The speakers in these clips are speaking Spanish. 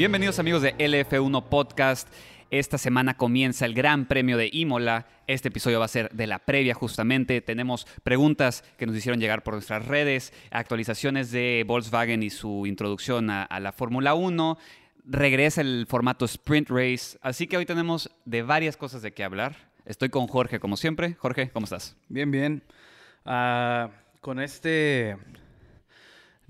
Bienvenidos amigos de LF1 Podcast. Esta semana comienza el Gran Premio de Imola. Este episodio va a ser de la previa justamente. Tenemos preguntas que nos hicieron llegar por nuestras redes, actualizaciones de Volkswagen y su introducción a, la Fórmula 1. Regresa el formato Sprint Race. Así que hoy tenemos de varias cosas de qué hablar. Estoy con Jorge como siempre. Jorge, ¿cómo estás? Bien, bien. Ah, con este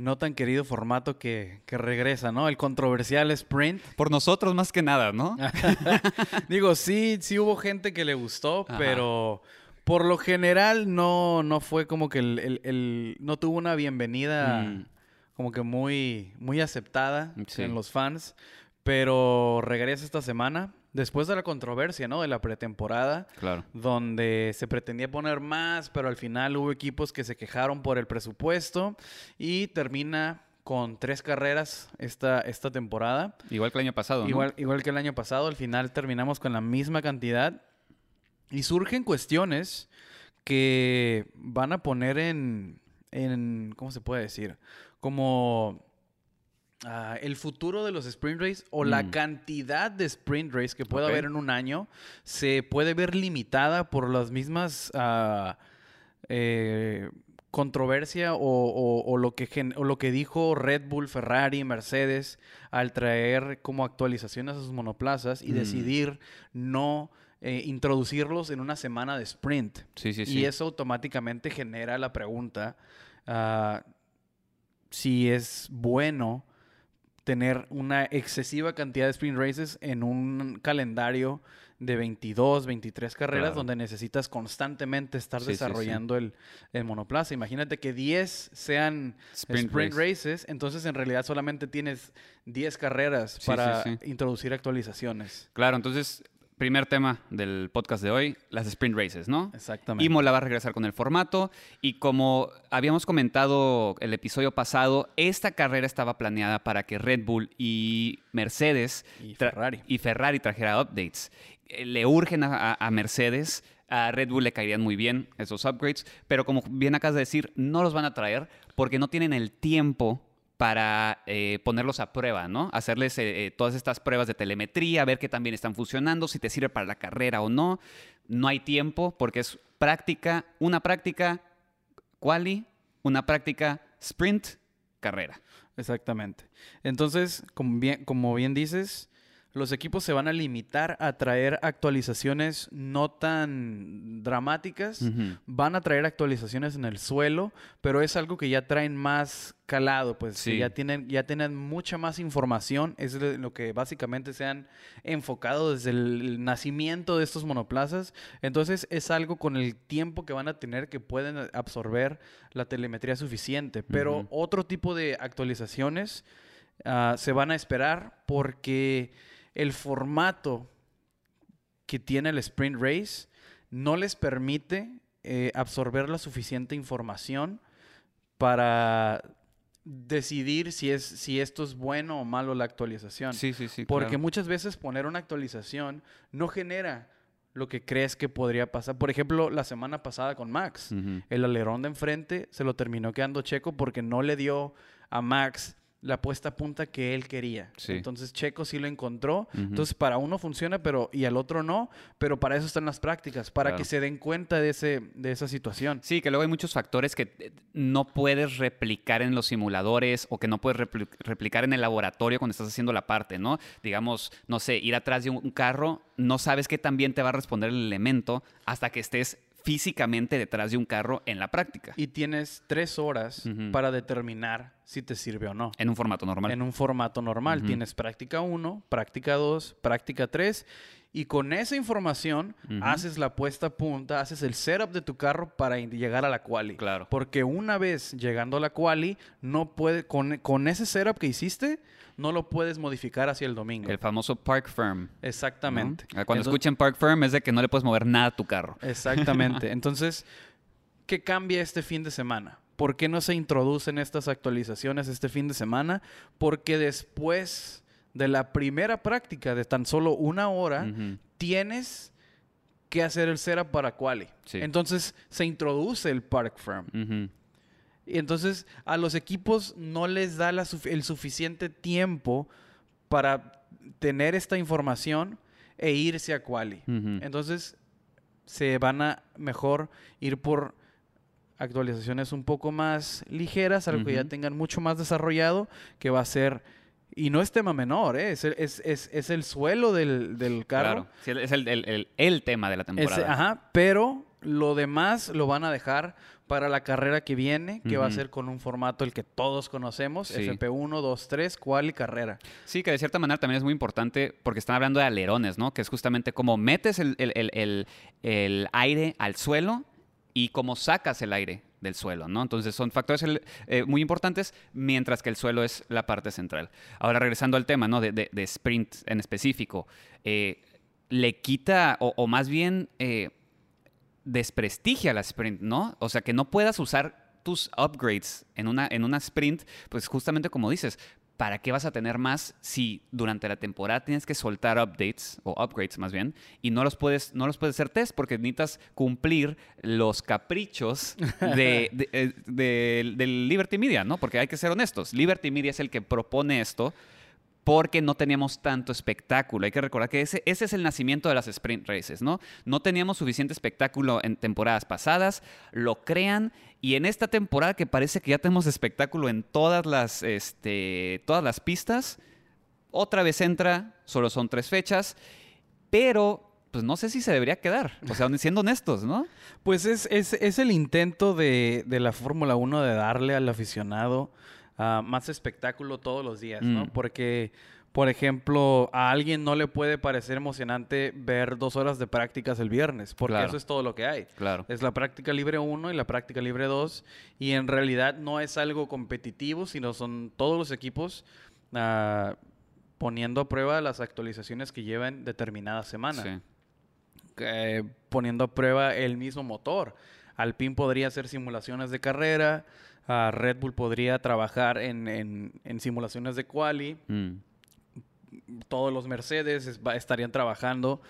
no tan querido formato que, que regresa, ¿no? El controversial sprint. Por nosotros más que nada, ¿no? Digo, sí, sí hubo gente que le gustó, Ajá. pero por lo general no, no fue como que el, el- el- no tuvo una bienvenida Mm. como que muy, muy aceptada Sí. en los fans. Pero regresa esta semana, después de la controversia, ¿no? De la pretemporada Claro. donde se pretendía poner más, pero al final hubo equipos que se quejaron por el presupuesto y termina con tres carreras esta, esta temporada. Igual que el año pasado, ¿no? Igual, igual que el año pasado, al final terminamos con la misma cantidad y surgen cuestiones que van a poner en, en ¿cómo se puede decir? Como ah, el futuro de los sprint race o la Mm. cantidad de sprint race que puede Ok. haber en un año se puede ver limitada por las mismas eh, controversia o, o- o lo que gen- o lo que dijo Red Bull, Ferrari, Mercedes al traer como actualizaciones a sus monoplazas y Mm. decidir no eh, introducirlos en una semana de sprint. Sí, sí, sí. Y eso automáticamente genera la pregunta ah, si es bueno tener una excesiva cantidad de sprint races en un calendario de 22, 23 carreras Claro. donde necesitas constantemente estar Sí, sí, sí. desarrollando El, el monoplaza. Imagínate que 10 sean Sprint sprint, race. races, entonces en realidad solamente tienes 10 carreras para introducir actualizaciones. Claro, entonces, primer tema del podcast de hoy, las sprint races, ¿no? Exactamente. Imola va a regresar con el formato y como habíamos comentado el episodio pasado, esta carrera estaba planeada para que Red Bull y Mercedes Y Ferrari. y Ferrari trajera updates. Eh, Le urgen a Mercedes, a Red Bull le caerían muy bien esos upgrades, pero como bien acabas de decir, no los van a traer porque no tienen el tiempo para eh, ponerlos a prueba, ¿no? Hacerles eh, eh, todas estas pruebas de telemetría, ver qué también están funcionando, si te sirve para la carrera o no. No hay tiempo porque es práctica, una práctica quali, una práctica sprint, carrera. Exactamente. Entonces, como bien, como bien dices, los equipos se van a limitar a traer actualizaciones no tan dramáticas. Van a traer actualizaciones en el suelo, pero es algo que ya traen más calado, pues Sí. ya tienen, ya tienen mucha más información. Es lo que básicamente se han enfocado desde el nacimiento de estos monoplazas. Entonces es algo con el tiempo que van a tener que pueden absorber la telemetría suficiente. Pero otro tipo de actualizaciones ah, se van a esperar porque el formato que tiene el sprint race no les permite eh, absorber la suficiente información para decidir si, es, si esto es bueno o malo la actualización. Sí, sí, sí. Porque claro. muchas veces poner una actualización no genera lo que crees que podría pasar. Por ejemplo, la semana pasada con Max, el alerón de enfrente se lo terminó quedando Checo porque no le dio a Max la puesta a punta que él quería. Sí. Entonces Checo sí lo encontró. Entonces para uno funciona pero y al otro no, pero para eso están las prácticas, para Claro. que se den cuenta de ese de esa situación. Sí, que luego hay muchos factores que eh, no puedes replicar en los simuladores o que no puedes repli- replicar en el laboratorio cuando estás haciendo la parte, ¿no? Digamos, no sé, ir atrás de un carro, no sabes qué tan bien te va a responder el elemento hasta que estés físicamente detrás de un carro en la práctica, Y tienes tres horas para determinar si te sirve o no. en un formato normal. En un formato normal. Tienes práctica 1, práctica 2, práctica 3. Y con esa información haces la puesta a punta, haces el setup de tu carro para llegar a la quali. Claro. Porque una vez llegando a la quali, no puede, con, con ese setup que hiciste, no lo puedes modificar hacia el domingo. El famoso park firm. Exactamente. Ah, Cuando Entonces- escuchen park firm es de que no le puedes mover nada a tu carro. Exactamente. Entonces, ¿qué cambia este fin de semana? ¿Por qué no se introducen estas actualizaciones este fin de semana? Porque después de la primera práctica de tan solo una hora, tienes que hacer el setup para quali. Sí. Entonces se introduce el park firm. Y entonces a los equipos no les da la el suficiente tiempo para tener esta información e irse a quali. Entonces, se van a mejor ir por actualizaciones un poco más ligeras, algo que ya tengan mucho más desarrollado, que va a ser... Y no es tema menor, ¿eh? es, el- es, es- es el suelo del, del carro. Claro. Sí, es el, el- el- el tema de la temporada. ajá, pero lo demás lo van a dejar para la carrera que viene, que va a ser con un formato el que todos conocemos, Sí. FP1, 2, 3, cual y carrera. Sí, que de cierta manera también es muy importante porque están hablando de alerones, ¿no? Que es justamente cómo metes el, el- el- el- aire al suelo y cómo sacas el aire del suelo, ¿no? Entonces son factores eh, muy importantes, mientras que el suelo es la parte central. Ahora, regresando al tema, ¿no? De, de- de sprint en específico, eh, le quita, o, o más bien eh, desprestigia la sprint, ¿no? O sea, que no puedas usar tus upgrades en una, en una sprint, pues justamente como dices, ¿para qué vas a tener más si durante la temporada tienes que soltar updates o upgrades más bien y no los puedes no los puedes hacer test porque necesitas cumplir los caprichos de, de- eh, del- del Liberty Media, ¿no? Porque hay que ser honestos, Liberty Media es el que propone esto porque no teníamos tanto espectáculo. Hay que recordar que ese, es el nacimiento de las sprint races, ¿no? No teníamos suficiente espectáculo en temporadas pasadas, lo crean y en esta temporada que parece que ya tenemos espectáculo en todas las, este, todas las pistas, otra vez entra, solo son tres fechas, pero pues no sé si se debería quedar, o sea, siendo honestos, ¿no? Pues es, es, es el intento de, de la Fórmula 1 de darle al aficionado ah, más espectáculo todos los días, ¿no? Mm. Porque, por ejemplo, a alguien no le puede parecer emocionante ver dos horas de prácticas el viernes, porque Claro. eso es todo lo que hay. Claro. Es la práctica libre 1 y la práctica libre 2. Y en realidad no es algo competitivo, sino son todos los equipos ah, poniendo a prueba las actualizaciones que llevan determinada semana. Sí. Eh, poniendo a prueba el mismo motor. Alpine podría hacer simulaciones de carrera. Red Bull podría trabajar en, en- en simulaciones de quali Mm. todos los Mercedes estarían trabajando.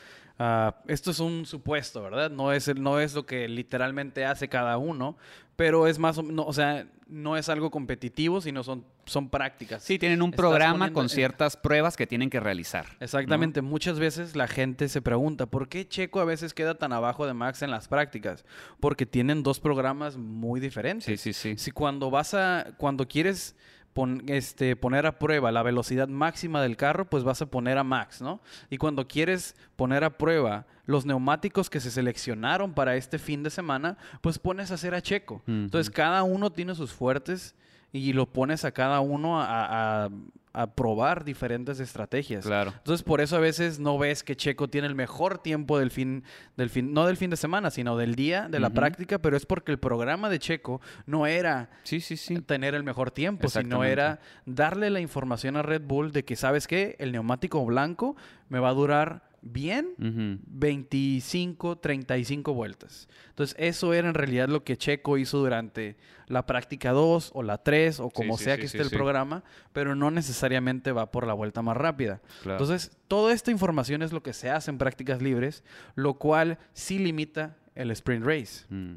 Ah, esto es un supuesto, ¿verdad? No es, el- no es lo que literalmente hace cada uno, pero es más o menos, o sea, no es algo competitivo, sino son, son prácticas. Sí, tienen un Estás programa poniendo con ciertas pruebas que tienen que realizar. ¿no? Exactamente, muchas veces la gente se pregunta, ¿por qué Checo a veces queda tan abajo de Max en las prácticas? Porque tienen dos programas muy diferentes. Sí, sí, sí. Si cuando vas a, cuando quieres pon- este, poner a prueba la velocidad máxima del carro, pues vas a poner a max, ¿no? Y cuando quieres poner a prueba los neumáticos que se seleccionaron para este fin de semana, pues pones a hacer a Checo. Entonces cada uno tiene sus fuertes y lo pones a cada uno a, a- a probar diferentes estrategias. Claro. Entonces, por eso a veces no ves que Checo tiene el mejor tiempo del fin, del fin, no del fin de semana, sino del día, de la práctica, pero es porque el programa de Checo no era Sí, sí, sí. tener el mejor tiempo, sino era darle la información a Red Bull de que, ¿sabes qué? El neumático blanco me va a durar bien Ujú. 25, 35 vueltas. Entonces, eso era en realidad lo que Checo hizo durante la práctica 2 o la 3 o como sí, sea sí, que sí, esté el programa, pero no necesariamente va por la vuelta más rápida. Claro. Entonces, toda esta información es lo que se hace en prácticas libres, lo cual sí limita el sprint race. Mm.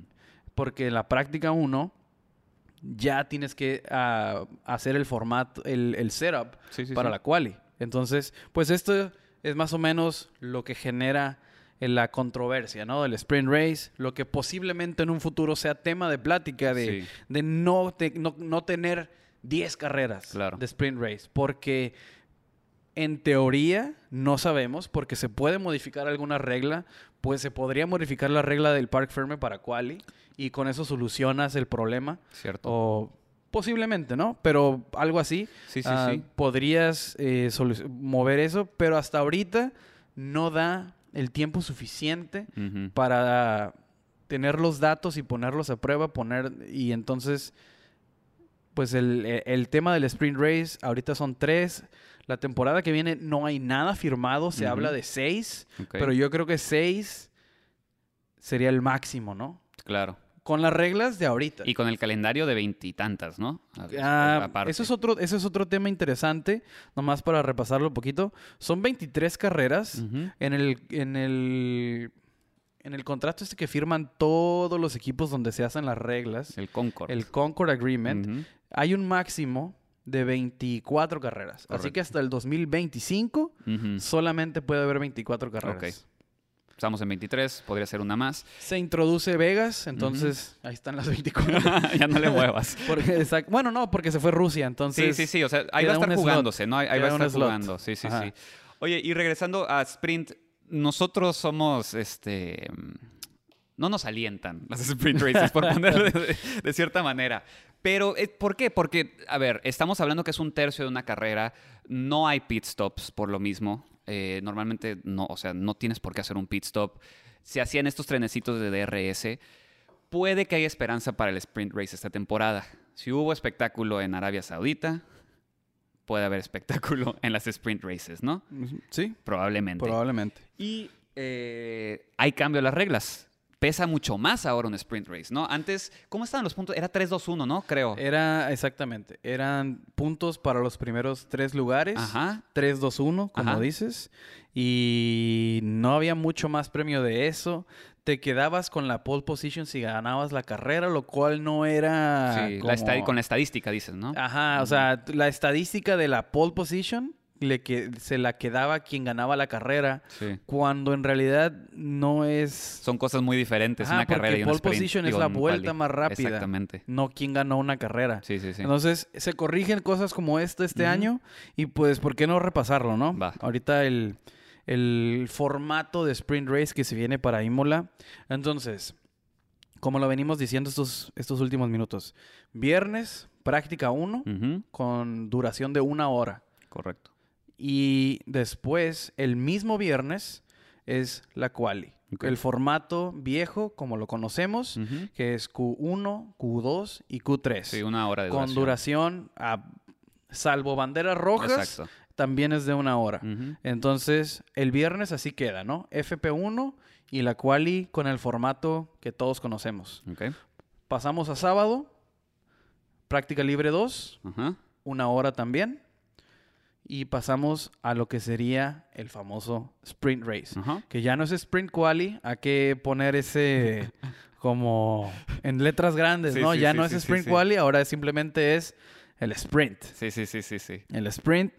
Porque en la práctica 1 ya tienes que ah, hacer el formato, el, el setup para la quali. Entonces, pues esto es más o menos lo que genera eh, la controversia, ¿no? Del sprint race, lo que posiblemente en un futuro sea tema de plática de, Sí. de no, te- no, no tener 10 carreras Claro. de sprint race, porque en teoría no sabemos, porque se puede modificar alguna regla, pues se podría modificar la regla del Park Ferme para quali y con eso solucionas el problema. Cierto. O posiblemente, ¿no? Pero algo así. Sí, sí, ah, sí. Podrías eh, mover eso, pero hasta ahorita no da el tiempo suficiente para tener los datos y ponerlos a prueba, poner y entonces, pues el, el- tema del sprint race ahorita son tres. La temporada que viene no hay nada firmado, se habla de seis, pero yo creo que seis sería el máximo, ¿no? Claro. Con las reglas de ahorita. Y con el calendario de veintitantas, ¿no? Ah, eso es otro, ese es otro tema interesante, nomás para repasarlo un poquito. Son 23 carreras en el, en el en el contrato este que firman todos los equipos donde se hacen las reglas, El Concord. el Concord Agreement, hay un máximo de 24 carreras. Así que hasta el 2025 Ujú. solamente puede haber 24 carreras. Estamos en 23, podría ser una más. Se introduce Vegas, entonces ahí están las 24. ya no le muevas. Porque, exact- bueno, no, porque se fue Rusia, Sí, entonces... sí, sí. O sea, ahí va a estar slot. jugándose, ¿no? Ahí, ahí va a estar jugando. Sí, sí, Ajá. sí. Oye, y regresando a Sprint, nosotros somos, este... No nos alientan las sprint races, por ponerlo de, de cierta manera. Pero, eh, ¿por qué? Porque, a ver, estamos hablando que es un tercio de una carrera. No hay pit stops por lo mismo. Eh, normalmente, no, o sea, no tienes por qué hacer un pit stop. Se hacían estos trenecitos de DRS. Puede que haya esperanza para el sprint race esta temporada. Si hubo espectáculo en Arabia Saudita, puede haber espectáculo en las sprint races, ¿no? Sí, Probablemente. probablemente. y eh, hay cambio a las reglas. Pesa mucho más ahora un sprint race, ¿no? Antes, ¿cómo estaban los puntos? Era 3-2-1, ¿no? Creo. Era, exactamente, eran puntos para los primeros tres lugares. Ajá. 3-2-1, como Ajá. dices. Y no había mucho más premio de eso. Te quedabas con la pole position si ganabas la carrera, lo cual no era. Sí, como- con la estadística dices, ¿no? Ajá, o sea, la estadística de la pole position le que, se la quedaba quien ganaba la carrera, Sí. cuando en realidad no es. Son cosas muy diferentes, Ajá, una carrera y un pole sprint. position es la vuelta más rápida. Exactamente. No quien ganó una carrera. Sí, sí, sí. Entonces, se corrigen cosas como esta este año y pues, ¿por qué no repasarlo, no? Va. Ahorita el, el formato de sprint race que se viene para Imola. Entonces, como lo venimos diciendo estos, estos últimos minutos, viernes, práctica 1 Ujú, con duración de una hora. Correcto. Y después, el mismo viernes, es la quali. El formato viejo, como lo conocemos, que es Q1, Q2 y Q3 Sí, una hora de con duración. duración, a- salvo banderas rojas, Exacto. también es de una hora. Entonces, el viernes así queda, ¿no? FP1 y la quali con el formato que todos conocemos. Pasamos a sábado, práctica libre 2, Ajá. una hora también. Y pasamos a lo que sería el famoso sprint race. Que ya no es sprint quali, hay que poner ese como en letras grandes, Sí, ¿no? sí, ya sí, no es sprint quali, ahora simplemente es el sprint. Sí, sí, sí, sí, sí. El sprint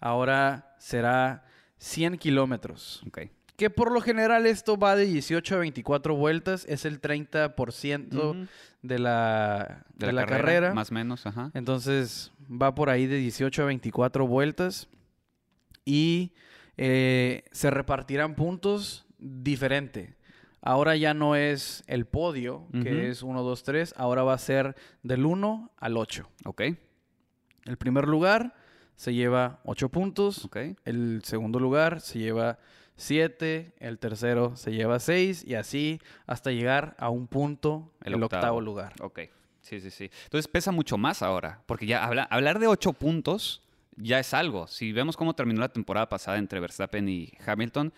ahora será 100 kilómetros. Ok. Que por lo general esto va de 18 a 24 vueltas, es el 30% Ujú. de la, de la carrera. Más o menos, ajá. Entonces va por ahí de 18 a 24 vueltas y eh, se repartirán puntos diferente. Ahora ya no es el podio, que Ujú. es 1, 2, 3, ahora va a ser del 1 al 8. Ok. El primer lugar se lleva 8 puntos, Ok. el segundo lugar se lleva 7, el tercero se lleva 6 y así hasta llegar a un punto, el, El octavo. octavo. lugar. Ok. Sí, sí, sí. Entonces pesa mucho más ahora. Porque ya habla- hablar de ocho puntos ya es algo. Si vemos cómo terminó la temporada pasada entre Verstappen y Hamilton,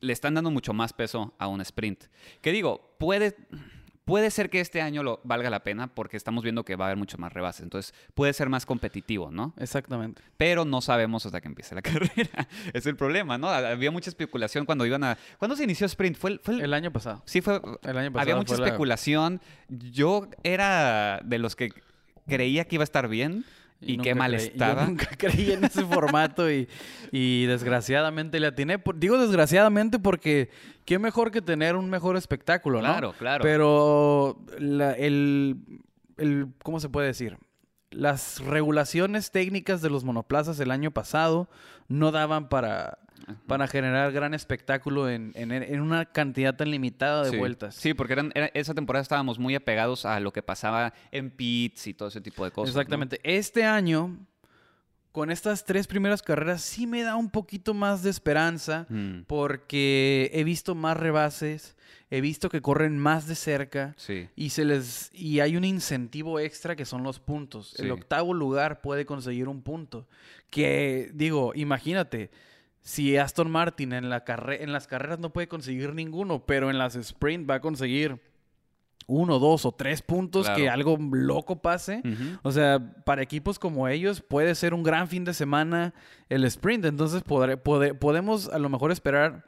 le están dando mucho más peso a un sprint. Que digo, puede, puede ser que este año lo valga la pena porque estamos viendo que va a haber mucho más rebases. Entonces puede ser más competitivo, ¿no? Exactamente. Pero no sabemos hasta que empiece la carrera. es el problema, ¿no? Había mucha especulación cuando iban a... ¿Cuándo se inició sprint? ¿Fue el, fue el- El año pasado. Sí, fue. El año pasado había mucha la- especulación. Yo era de los que creía que iba a estar bien y, qué mal creí- estaba. Yo nunca creí en ese formato y, y desgraciadamente le atiné. Digo desgraciadamente porque qué mejor que tener un mejor espectáculo, ¿no? Claro, claro. Pero la- el, el- ¿cómo se puede decir? Las regulaciones técnicas de los monoplazas el año pasado no daban para, para generar gran espectáculo en, en- en una cantidad tan limitada de sí. vueltas. Sí, porque eran, era- esa temporada estábamos muy apegados a lo que pasaba en pits y todo ese tipo de cosas. ¿no? Exactamente. Este año, con estas tres primeras carreras, sí me da un poquito más de esperanza Mm, porque he visto más rebases, he visto que corren más de cerca. sí. Y se les y hay un incentivo extra que son los puntos. Sí. El octavo lugar puede conseguir un punto. Que digo, imagínate, si Aston Martin en la carre- en las carreras no puede conseguir ninguno, pero en las sprint va a conseguir uno, dos o tres puntos Claro. que algo loco pase. O sea, para equipos como ellos puede ser un gran fin de semana el sprint. Entonces podré- pode- podemos a lo mejor esperar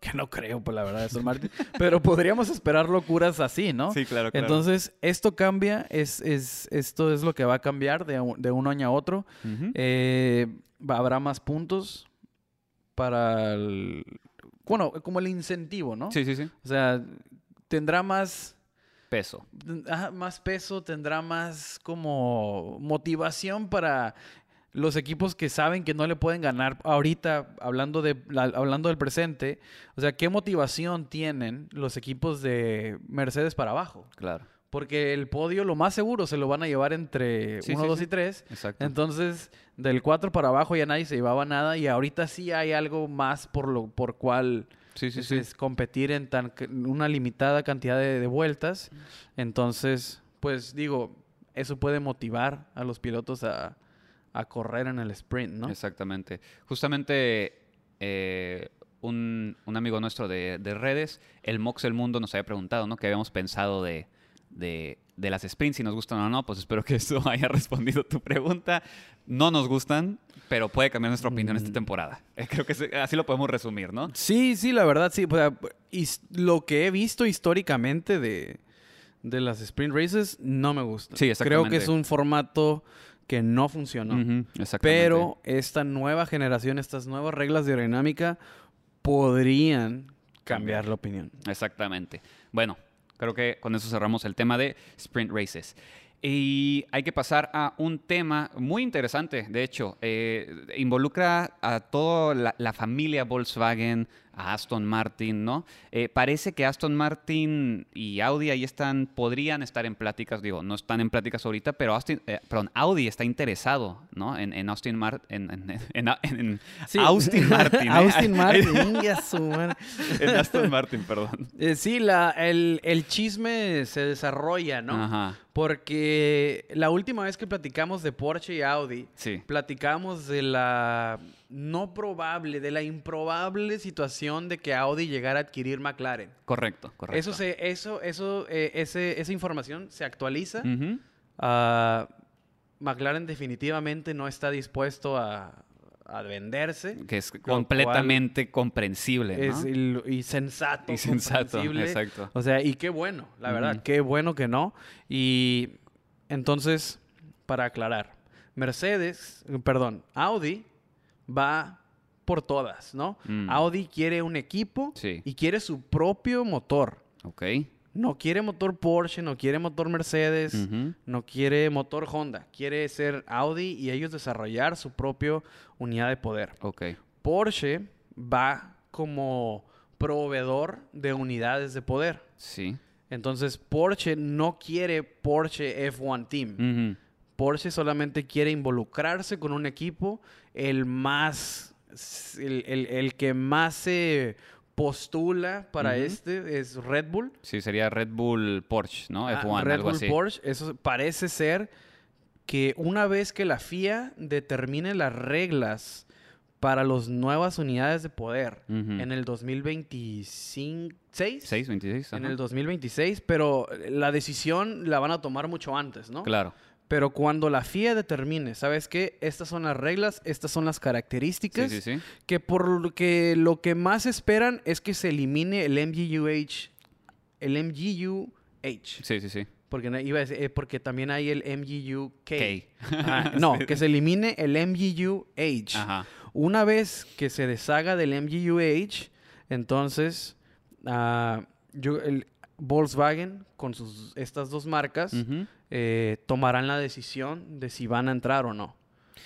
que no creo, pues la verdad, Aston Martin. pero podríamos esperar locuras así, ¿no? Sí, claro, claro. Entonces, esto cambia, es, es, esto es lo que va a cambiar de, un- de un año a otro. Eh, habrá más puntos para el... Bueno, como el incentivo, ¿no? Sí, sí, sí. O sea, tendrá más... Peso. Ajá, más peso, tendrá más como motivación para los equipos que saben que no le pueden ganar ahorita, hablando, de, la- hablando del presente. O sea, ¿qué motivación tienen los equipos de Mercedes para abajo? Claro. Porque el podio lo más seguro se lo van a llevar entre Sí, 1, sí, 2 sí. y 3. Exacto. Entonces, del 4 para abajo ya nadie se llevaba nada y ahorita sí hay algo más por lo por cual sí, sí, competir en tan una limitada cantidad de, de vueltas. Entonces, pues digo, eso puede motivar a los pilotos a, a correr en el sprint, ¿no? Exactamente. Justamente eh, un, un amigo nuestro de, de redes, el Mox El Mundo, nos había preguntado, ¿no? ¿Qué habíamos pensado de, de, de las sprints, si nos gustan o no? Pues espero que eso haya respondido tu pregunta. No nos gustan, pero puede cambiar nuestra opinión esta Mm. temporada. Eh, creo que así lo podemos resumir, ¿no? Sí, sí, la verdad, sí. O sea, his- lo que he visto históricamente de, de las sprint races no me gusta. Sí, Creo exactamente. que es un formato que no funcionó. Ujú, exactamente. Pero esta nueva generación, estas nuevas reglas de aerodinámica podrían cambiar la opinión. Exactamente. Bueno, creo que con eso cerramos el tema de sprint races. Y hay que pasar a un tema muy interesante, de hecho, eh, involucra a toda la, la familia Volkswagen, a Aston Martin, ¿no? Eh, parece que Aston Martin y Audi ahí están, podrían estar en pláticas, digo, no están en pláticas ahorita, pero Austin, eh, perdón, Audi está interesado, ¿no? En, en Austin Martin, en, en- en- en- Sí. Austin Martin. ¿eh? Austin Martin, en Aston Martin, perdón. Eh, sí, la, el, el chisme se desarrolla, ¿no? Ajá, Porque la última vez que platicamos de Porsche y Audi, sí. platicamos de la no probable, de la improbable situación de que Audi llegara a adquirir McLaren. Correcto, correcto. Eso se, eso, eso, eh, ese- esa información se actualiza. Ah, McLaren definitivamente no está dispuesto a, a venderse. Que es completamente comprensible, ¿no? Es il- y sensato. y sensato, exacto. O sea, y qué bueno, la verdad, qué bueno que no. Y entonces, para aclarar, Mercedes, perdón, Audi va por todas, ¿no? Mm. Audi quiere un equipo Sí. y quiere su propio motor. Ok. No quiere motor Porsche, no quiere motor Mercedes, no quiere motor Honda. Quiere ser Audi y ellos desarrollar su propia unidad de poder. Ok. Porsche va como proveedor de unidades de poder. Sí. Entonces, Porsche no quiere Porsche F1 Team. Porsche solamente quiere involucrarse con un equipo el más, el, el- el que más se postula para este es Red Bull. Sí, sería Red Bull Porsche, ¿no? Ah, F1, Red algo Bull así. Porsche, eso parece ser que una vez que la FIA determine las reglas para las nuevas unidades de poder en el 2026, 6, 26. en ajá. el 2026, pero la decisión la van a tomar mucho antes, ¿no? Claro. Pero cuando la FIA determine, ¿sabes qué? Estas son las reglas, estas son las Sí, características, sí, sí. que por lo que lo que más esperan es que se elimine el MGUH, el MGUH, Sí, sí, sí. porque iba a decir, eh, porque también hay el MGUK. Ah, no, Sí. que se elimine el MGUH. Ajá. Una vez que se deshaga del MGUH, entonces ah, yo- el Volkswagen con sus estas dos marcas eh, tomarán la decisión de si van a entrar o no.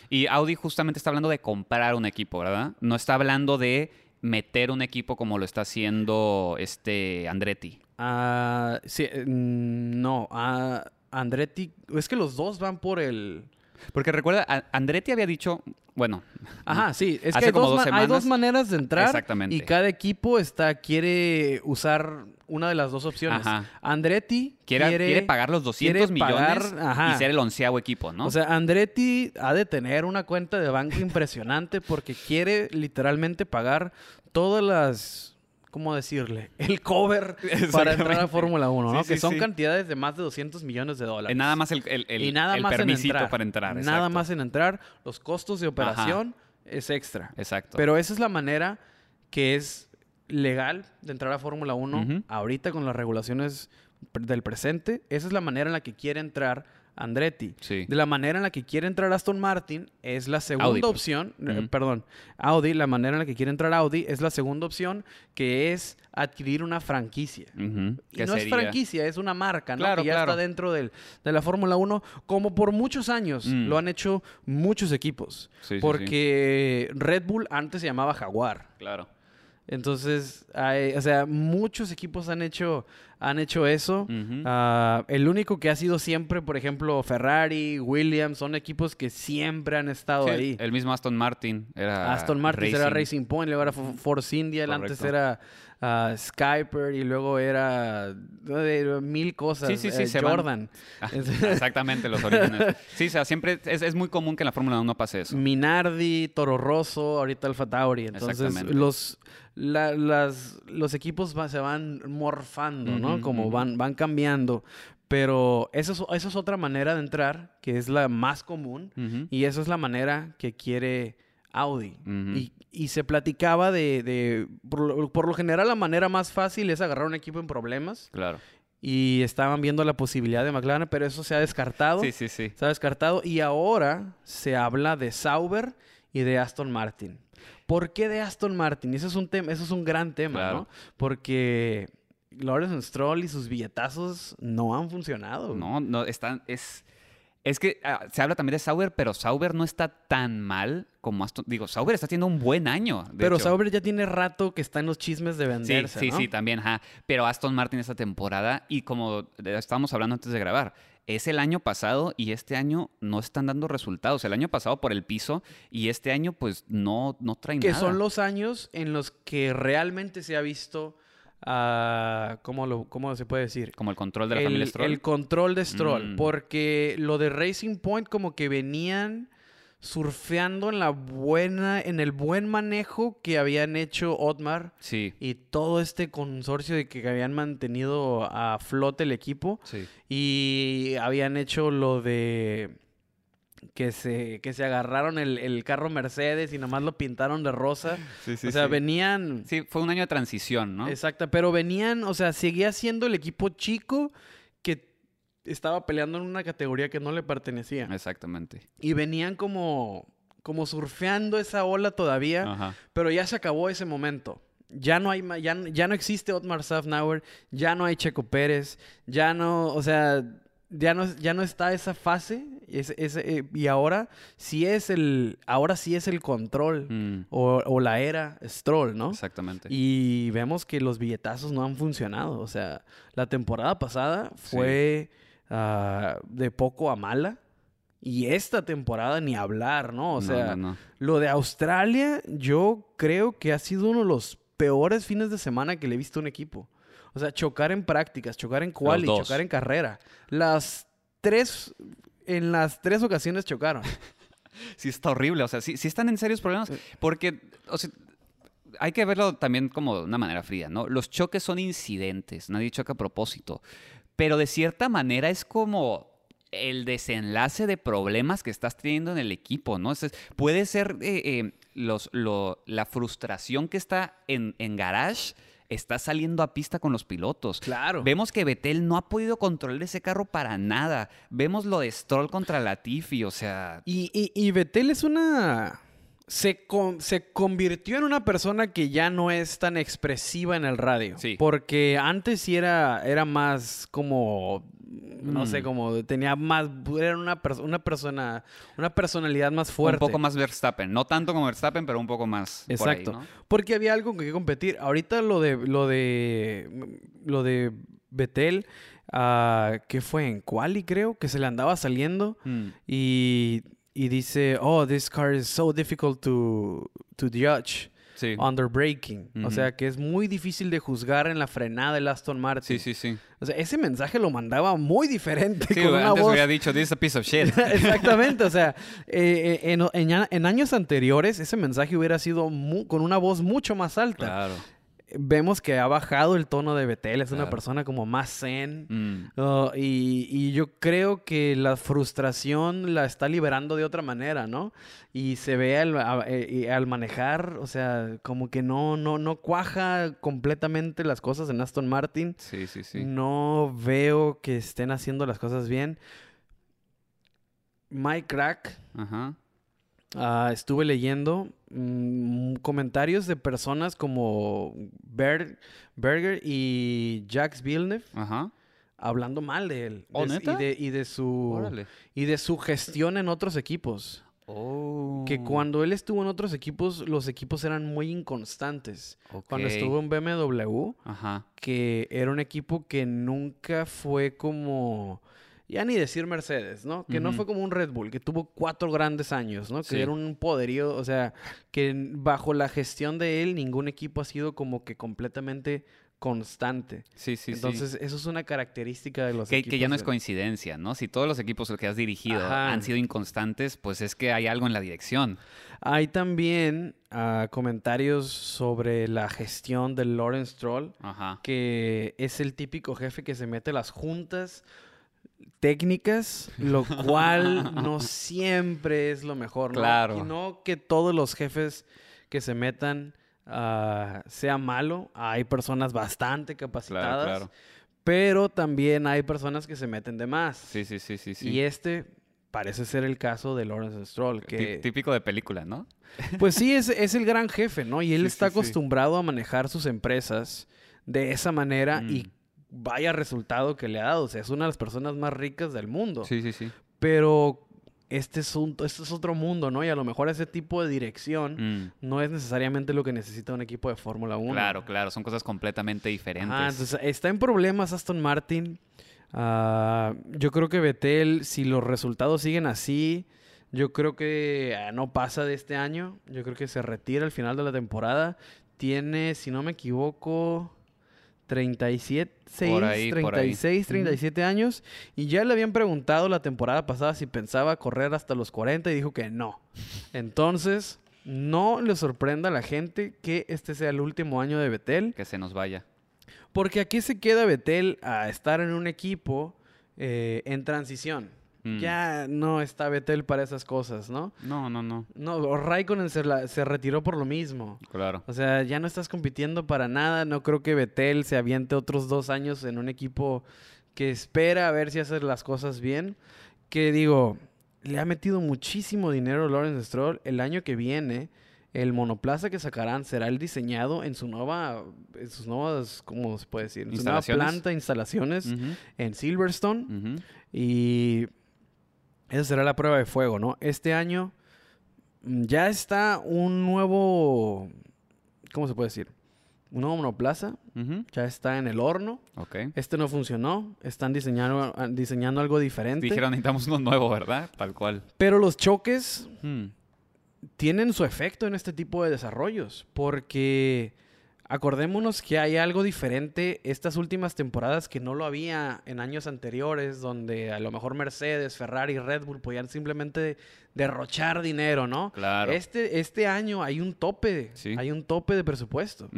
Y Audi justamente está hablando de comprar un equipo, ¿verdad? No está hablando de meter un equipo como lo está haciendo este Andretti. Ah, sí, eh, no, ah, Andretti, es que los dos van por el... Porque recuerda, Andretti había dicho, bueno, Ajá, sí, es Hace que hay como dos, dos hay dos maneras de entrar Exactamente. y cada equipo está quiere usar una de las dos opciones. Ajá. Andretti quiere, quiere, quiere pagar los 200 quiere pagar, millones y ser el onceavo equipo, ¿no? O sea, Andretti ha de tener una cuenta de banco impresionante porque quiere literalmente pagar todas las... ¿Cómo decirle? El cover para entrar a. Fórmula 1, ¿no? Sí, que son sí. cantidades de más de 200 millones de dólares. Eh, nada más el, el, el- y nada el más en permisito entrar. para entrar. Nada exacto. más en entrar. Los costos de operación es extra. Exacto. Pero esa es la manera que es legal de entrar a Fórmula 1 Ujú. ahorita con las regulaciones del presente. Esa es la manera en la que quiere entrar Andretti. Sí. De la manera en la que quiere entrar Aston Martin es la segunda Audi, pues. opción, eh, perdón, Audi, la manera en la que quiere entrar Audi es la segunda opción que es adquirir una franquicia. Y ¿Qué no es franquicia, es una marca, ¿no? Claro, que ya claro. está dentro del- de la Fórmula 1, como por muchos años Mm. lo han hecho muchos equipos. Sí, sí, sí. porque Red Bull antes se llamaba Jaguar. Claro. Entonces, hay- o sea, muchos equipos han hecho, han hecho eso. Ah, el único que ha sido siempre, por ejemplo, Ferrari, Williams, son equipos que siempre han estado Sí, ahí. El mismo Aston Martin era. Aston Martin era Racing Point, luego era Fo- Force India, antes era ah, Skyper y luego era eh, mil cosas. Sí, sí, sí, eh, se van- Jordan. Ah, Exactamente, los orígenes. Sí, o sea, siempre es, es muy común que en la Fórmula 1 pase eso. Minardi, Toro Rosso, ahorita Alfa Tauri. Entonces, Exactamente. los, la- las, los equipos va- se van morfando, ¿no? Como van, van cambiando. Pero eso es, eso es otra manera de entrar, que es la más común. Y esa es la manera que quiere Audi. Y, y se platicaba de, de- por, lo, por lo general, la manera más fácil es agarrar un equipo en problemas. Claro. Y estaban viendo la posibilidad de McLaren, pero eso se ha descartado. Sí, sí, sí. Se ha descartado. Y ahora se habla de Sauber y de Aston Martin. ¿Por qué de Aston Martin? Ese es un tema, eso es un gran tema, Claro. ¿no? Porque Lawrence Stroll y sus billetazos no han funcionado. No, no, están. Es, es que ah, se habla también de Sauber, pero Sauber no está tan mal como Aston. Digo, Sauber está teniendo un buen año. de Pero hecho. Sauber ya tiene rato que está en los chismes de Sí, venderse, sí, ¿no? sí, también, ajá. Pero Aston Martin esta temporada, y como estábamos hablando antes de grabar, es el año pasado y este año no están dando resultados. El año pasado por el piso y este año pues no, no traen que nada. son los años en los que realmente se ha visto, ah, ¿cómo, lo, ¿cómo se puede decir? Como el control de la el, familia Stroll. el control de Stroll. Mm. Porque lo de Racing Point como que venían surfeando en la buena, en el buen manejo que habían hecho Otmar Sí, y todo este consorcio de que habían mantenido a flote el equipo. sí. Y habían hecho lo de que se, que se agarraron el, el carro Mercedes y nomás lo pintaron de rosa. Sí, sí, o sea, sí. venían... Sí, fue un año de transición, ¿no? Exacto, pero venían, o sea, seguía siendo el equipo chico que estaba peleando en una categoría que no le pertenecía. Exactamente. Y venían como, como surfeando esa ola todavía, Ajá. pero ya se acabó ese momento. Ya no hay ya, ya no existe Otmar Safnauer, ya no hay Checo Pérez, ya no, o sea, ya no, ya no está esa fase. eh, y ahora sí es el, ahora sí es el control Mm, o, o la era Stroll, ¿no? Exactamente. Y vemos que los billetazos no han funcionado. O sea, la temporada pasada fue ah, de poco a mala. Y esta temporada ni hablar, ¿no? O No, sea, no, no. lo de Australia, yo creo que ha sido uno de los peores fines de semana que le he visto a un equipo. O sea, chocar en prácticas, chocar en quali, chocar en carrera. Las tres, en las tres ocasiones chocaron. Sí, está horrible. O sea, sí, sí están en serios problemas. Porque, o sea, hay que verlo también como de una manera fría, ¿no? Los choques son incidentes, nadie choca a propósito. Pero de cierta manera es como el desenlace de problemas que estás teniendo en el equipo, ¿no? Puede ser eh, eh, los, lo- la frustración que está en, en garage. Está saliendo a pista con los pilotos. Claro. Vemos que Betel no ha podido controlar ese carro para nada. Vemos lo de Stroll contra Latifi, o sea, Y, y, y Betel es una... Se, con- se convirtió en una persona que ya no es tan expresiva en el radio. Sí. Porque antes sí era, era más como... No Mm. sé, como tenía más... Era una, pers- una persona... Una personalidad más fuerte. Un poco más Verstappen. No tanto como Verstappen, pero un poco más. por ahí, Exacto. ¿no? Porque había algo con que competir. Ahorita lo de... Lo de... Lo de Betel... ah, que fue en Quali, creo, que se le andaba saliendo. Mm. y, y dice, oh, this car is so difficult to, to judge Sí. under braking. O Ujú. sea, que es muy difícil de juzgar en la frenada del Aston Martin. Sí, sí, sí. O sea, ese mensaje lo mandaba muy diferente. Sí, con una antes voz... hubiera dicho, this is a piece of shit. Exactamente, o sea, eh, eh, en, en a- en años anteriores ese mensaje hubiera sido con una voz mucho más alta. claro. Vemos que ha bajado el tono de Betel, es una persona como más zen. Mm, Uh, y, y yo creo que la frustración la está liberando de otra manera, ¿no? Y se ve al, a- eh, al manejar, o sea, como que no, no, no cuaja completamente las cosas en Aston Martin. sí, sí, sí. No veo que estén haciendo las cosas bien. Mike Crack, Ajá. ah, estuve leyendo mm, comentarios de personas como Ber- Berger y Jax Villeneuve Ajá. hablando mal de él. ¿Oh, de- neta? Y de, y de su Órale. y de su gestión en otros equipos. Oh. Que cuando él estuvo en otros equipos, los equipos eran muy inconstantes. Cuando estuvo en BMW, Ajá. que era un equipo que nunca fue como, ya ni decir Mercedes, ¿no? Que no fue como un Red Bull, que tuvo cuatro grandes años, ¿no? Que Sí. era un poderío, o sea, que bajo la gestión de él, ningún equipo ha sido como que completamente constante. Sí, sí, sí. Entonces, eso es una característica de los Que, equipos. que ya no es de- coincidencia, ¿no? Si todos los equipos que has dirigido Ajá. han sido inconstantes, pues es que hay algo en la dirección. Hay también ah, comentarios sobre la gestión de Lawrence Stroll, Ajá. que es el típico jefe que se mete a las juntas técnicas, lo cual no siempre es lo mejor, ¿no? Claro. Y no que todos los jefes que se metan ah, sea malo. Hay personas bastante capacitadas, claro. pero también hay personas que se meten de más. Sí, sí, sí, sí. sí. Y este parece ser el caso de Lawrence Stroll, que Típico de película, ¿no? pues sí, es, es el gran jefe, ¿no? Y él Sí, está sí, sí. acostumbrado a manejar sus empresas de esa manera y Mm. Vaya resultado que le ha dado. O sea, es una de las personas más ricas del mundo. Sí, sí, sí. Pero este es, un- este es otro mundo, ¿no? Y a lo mejor ese tipo de dirección Mm, no es necesariamente lo que necesita un equipo de Fórmula 1. Claro, claro. Son cosas completamente diferentes. Ajá, entonces está en problemas Aston Martin. Ah, yo creo que Vettel, si los resultados siguen así, yo creo que ah, no pasa de este año. Yo creo que se retira al final de la temporada. Tiene, si no me equivoco, 37, Por ahí, por ahí. 36, 37 años. Y ya le habían preguntado la temporada pasada si pensaba correr hasta los 40 y dijo que no. Entonces, no le sorprenda a la gente que este sea el último año de Vettel. Que se nos vaya. Porque aquí se queda Betel a estar en un equipo eh, en transición. Mm. Ya no está Betel para esas cosas, ¿no? No, no, no. No, Raikkonen se, la- se retiró por lo mismo. Claro. O sea, ya no estás compitiendo para nada. No creo que Betel se aviente otros dos años en un equipo que espera a ver si hace las cosas bien. Que digo, le ha metido muchísimo dinero Lawrence Stroll. El año que viene, el monoplaza que sacarán será el diseñado en su nueva, en sus nuevas, ¿cómo se puede decir? En su nueva planta, instalaciones en Silverstone. Y esa será la prueba de fuego, ¿no? Este año mm, ya está un nuevo, ¿cómo se puede decir? Un nuevo monoplaza, ya está en el horno. Ok. Este no funcionó, están diseñando, ah, diseñando algo diferente. Dijeron necesitamos uno nuevo, ¿verdad? Tal cual. Pero los choques Mm, tienen su efecto en este tipo de desarrollos, porque acordémonos que hay algo diferente estas últimas temporadas que no lo había en años anteriores, donde a lo mejor Mercedes, Ferrari, Red Bull podían simplemente derrochar dinero, ¿no? Claro. Este, este año hay un tope, Sí. hay un tope de presupuesto.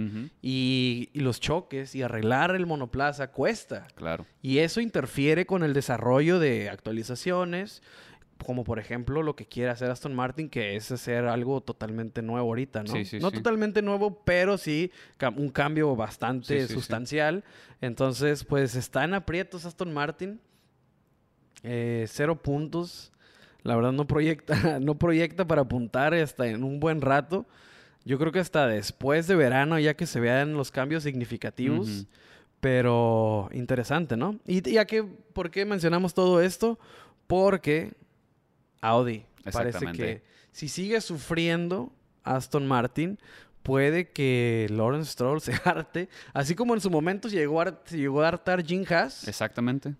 Y los choques y arreglar el monoplaza cuesta. Claro. Y eso interfiere con el desarrollo de actualizaciones, como por ejemplo lo que quiere hacer Aston Martin, que es hacer algo totalmente nuevo ahorita, ¿no? Sí, sí, no sí. totalmente nuevo, pero sí un cambio bastante sustancial. Entonces, pues está en aprietos Aston Martin. Eh, cero puntos. La verdad no proyecta, no proyecta para apuntar hasta en un buen rato. Yo creo que hasta después de verano, ya que se vean los cambios significativos. Ujú. Pero interesante, ¿no? ¿Y y a qué, por qué mencionamos todo esto? Porque Audi parece que si sigue sufriendo Aston Martin, puede que Lawrence Stroll se harte. Así como en su momento se llegó a, llegó a hartar Jim Haas Exactamente.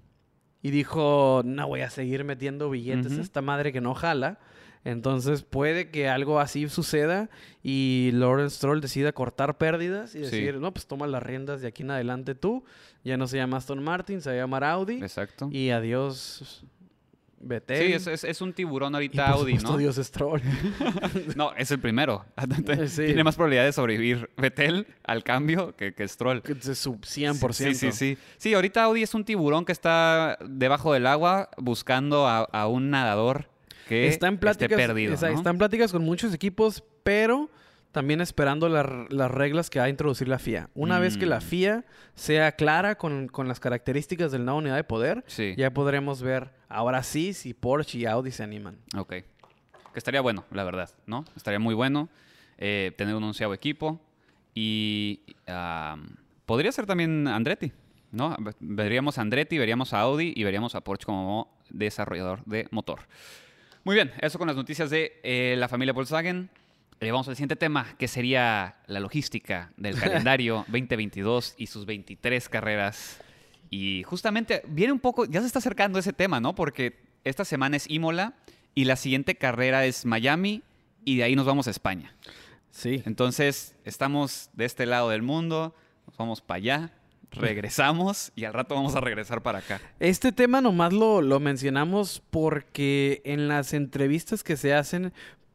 y dijo, no voy a seguir metiendo billetes a esta madre que no jala. Entonces puede que algo así suceda y Lawrence Stroll decida cortar pérdidas y Sí. decir, no, pues toma las riendas de aquí en adelante tú. Ya no se llama Aston Martin, se va a llamar Audi. Exacto. Y adiós Vettel. Sí, es, es- es un tiburón y ahorita por Audi, ¿no? Dios Stroll. No, es el primero. Sí. Tiene más probabilidad de sobrevivir Vettel al cambio que, que Stroll. Que es su 100%. Sí, sí, sí. Sí, ahorita Audi es un tiburón que está debajo del agua buscando a, a un nadador que Está en pláticas, esté perdido. está en pláticas con muchos equipos, pero también esperando la- las reglas que va a introducir la FIA. Una vez que la Mm. FIA sea clara con, con las características de la nueva unidad de poder, Sí. ya podremos ver ahora sí si Porsche y Audi se animan. Ok. Que estaría bueno, la verdad, ¿no? Estaría muy bueno eh, tener un onceavo equipo. Y podría ser también Andretti, ¿no? Veríamos a Andretti, veríamos a Audi y veríamos a Porsche como desarrollador de motor. Muy bien, eso con las noticias de eh, la familia Volkswagen. Vamos al siguiente tema, que sería la logística del calendario 2022 y sus 23 carreras. Y justamente viene un poco, ya se está acercando ese tema, ¿no? Porque esta semana es Imola y la siguiente carrera es Miami y de ahí nos vamos a España. Sí. Entonces, estamos de este lado del mundo, nos vamos para allá, regresamos y al rato vamos a regresar para acá. Este tema nomás lo, lo mencionamos porque en las entrevistas que se hacen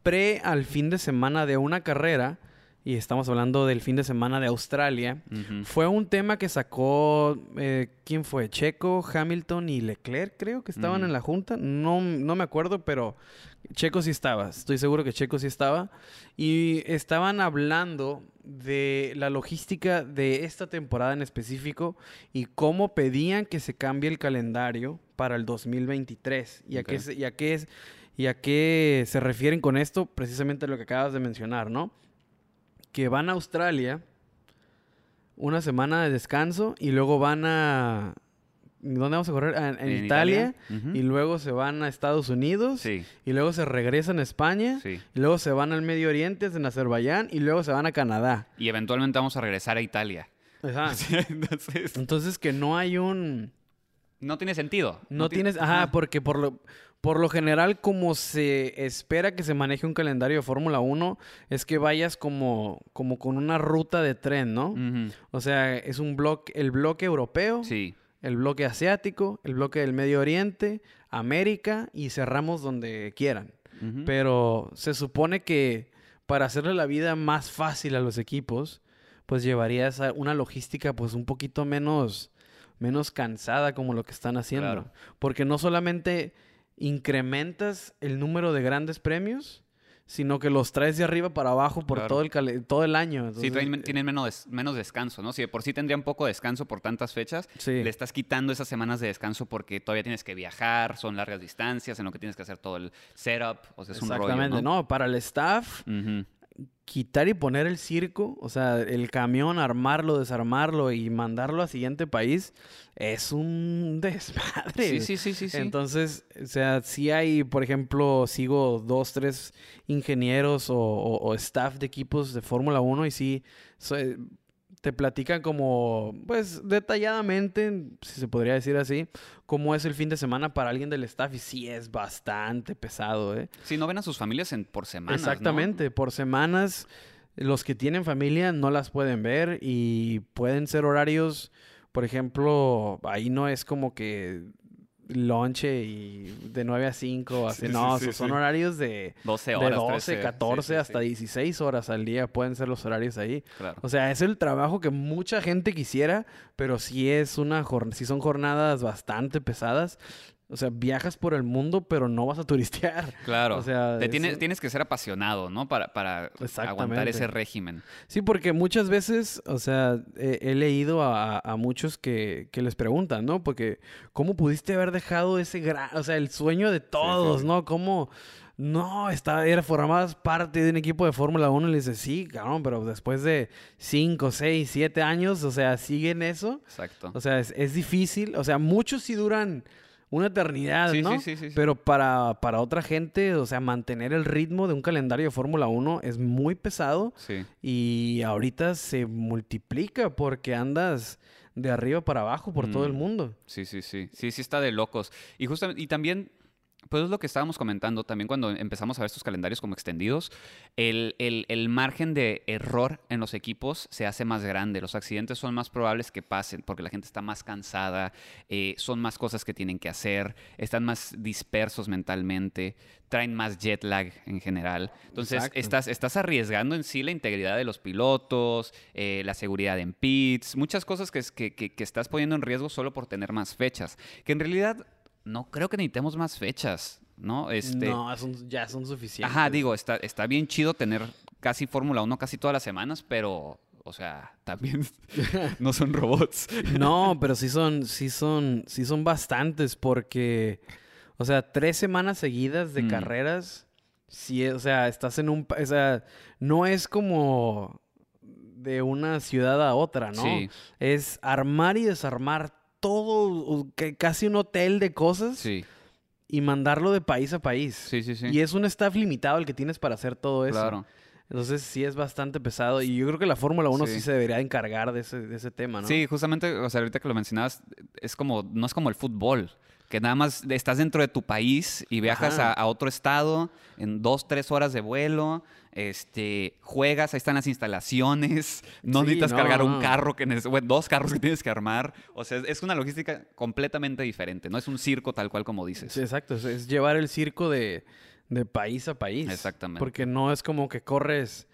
pre al fin de semana de una carrera, y estamos hablando del fin de semana de Australia, Ujú. fue un tema que sacó, eh, ¿quién fue? Checo, Hamilton y Leclerc, creo que estaban Ujú. en la junta. No, no me acuerdo, pero Checo sí estaba. Estoy seguro que Checo sí estaba. Y estaban hablando de la logística de esta temporada en específico y cómo pedían que se cambie el calendario para el 2023. ¿Y a, qué, y a qué es- y a qué se refieren con esto? Precisamente lo que acabas de mencionar, ¿no? Que van a Australia una semana de descanso y luego van a... ¿Dónde vamos a correr? Ah, En, en Italia. Y luego se van a Estados Unidos. Sí, Y luego se regresan a España. sí. Y luego se van al Medio Oriente, en Azerbaiyán. Y luego se van a Canadá. Y eventualmente vamos a regresar a Italia. Entonces, Entonces que no hay un... no tiene sentido. No, ti- tienes... Ajá, porque por lo, por lo general como se espera que se maneje un calendario de Fórmula 1, es que vayas como, como con una ruta de tren, ¿no? O sea, es un bloque, el bloque europeo, Sí, el bloque asiático, el bloque del Medio Oriente, América y cerramos donde quieran. Pero se supone que para hacerle la vida más fácil a los equipos, pues llevarías a una logística pues un poquito menos, menos cansada como lo que están haciendo. Claro. Porque no solamente incrementas el número de grandes premios, sino que los traes de arriba para abajo por Claro. todo, el todo el año. Sí, Entonces, traen- tienen menos, des- menos descanso, ¿no? Si de por sí tendrían poco descanso por tantas fechas, Sí. le estás quitando esas semanas de descanso porque todavía tienes que viajar, son largas distancias, en lo que tienes que hacer todo el setup, o sea, es un rollo, Exactamente, ¿no? no, para el staff Ujú. Quitar y poner el circo, o sea, el camión, armarlo, desarmarlo y mandarlo al siguiente país, es un desmadre. Sí, sí, sí, sí, sí. Entonces, o sea, si hay, por ejemplo, sigo dos, tres ingenieros o, o- o staff de equipos de Fórmula 1 y sí, so- eh, te platican como, pues, detalladamente, si se podría decir así, cómo es el fin de semana para alguien del staff y sí es bastante pesado, ¿eh? Sí, no ven a sus familias en, por semanas, ¿no? Exactamente, por semanas los que tienen familia no las pueden ver y pueden ser horarios, por ejemplo, ahí no es como que lonche y de 9 a 5, así, Sí, no, sí, sí, son sí. horarios de, 12 de horas, 12, 13, 14 sí, sí, hasta sí, 16 horas al día pueden ser los horarios ahí. Claro. O sea, es el trabajo que mucha gente quisiera, pero sí es una jor- sí son jornadas bastante pesadas. O sea, viajas por el mundo, pero no vas a turistear. Claro. O sea, Te eso- tienes, tienes que ser apasionado, ¿no? Para, para aguantar ese régimen. Sí, porque muchas veces, o sea, he, he leído a, a muchos que, que les preguntan, ¿no? Porque, ¿cómo pudiste haber dejado ese gran, o sea, el sueño de todos, sí. ¿no? ¿Cómo, no, está, era, formabas parte de un equipo de Fórmula 1 y le dices, sí, cabrón, pero después de 5, 6, 7 años, o sea, siguen eso. Exacto. O sea, es, es difícil, o sea, muchos sí duran una eternidad, Sí, ¿no? sí, sí. Pero para, para otra gente, o sea, mantener el ritmo de un calendario de Fórmula 1 es muy pesado. Sí. Y ahorita se multiplica porque andas de arriba para abajo por todo el Mm. mundo. Sí, sí, sí. Sí, sí está de locos. Y justamente, y también Pues es lo que estábamos comentando también cuando empezamos a ver estos calendarios como extendidos. El, el- el margen de error en los equipos se hace más grande. Los accidentes son más probables que pasen porque la gente está más cansada, eh, son más cosas que tienen que hacer, están más dispersos mentalmente, traen más jet lag en general. Entonces, Exacto. estás, estás arriesgando en sí la integridad de los pilotos, eh, la seguridad en pits, muchas cosas que, que, que- que estás poniendo en riesgo solo por tener más fechas. Que en realidad no creo que necesitemos más fechas, ¿no? Este, No, son- ya son suficientes. Ajá, digo, está, está bien chido tener casi Fórmula 1 casi todas las semanas, pero, o sea, también no son robots. No, pero sí son, sí son, sí son bastantes porque, o sea, tres semanas seguidas de Mm. carreras, sí, o sea, estás en un, o sea, no es como de una ciudad a otra, ¿no? Sí. Es armar y desarmar todo, casi un hotel de cosas Sí, y mandarlo de país a país. sí, sí, sí. Y es un staff limitado el que tienes para hacer todo eso. Claro. Entonces sí es bastante pesado y yo creo que la Fórmula 1 sí. Sí. se debería encargar de ese, de ese tema, ¿no? Sí, justamente, o sea, ahorita que lo mencionabas, es como, no es como el fútbol, que nada más estás dentro de tu país y viajas a otro estado en dos, tres horas de vuelo, este, juegas, ahí están las instalaciones, no Sí, necesitas no, cargar un carro, que bueno, dos carros que tienes que armar, o sea, es, una logística completamente diferente, no es un circo tal cual como dices. Sí, exacto. Es, es llevar el circo de, de país a país. Exactamente. Porque no es como que corres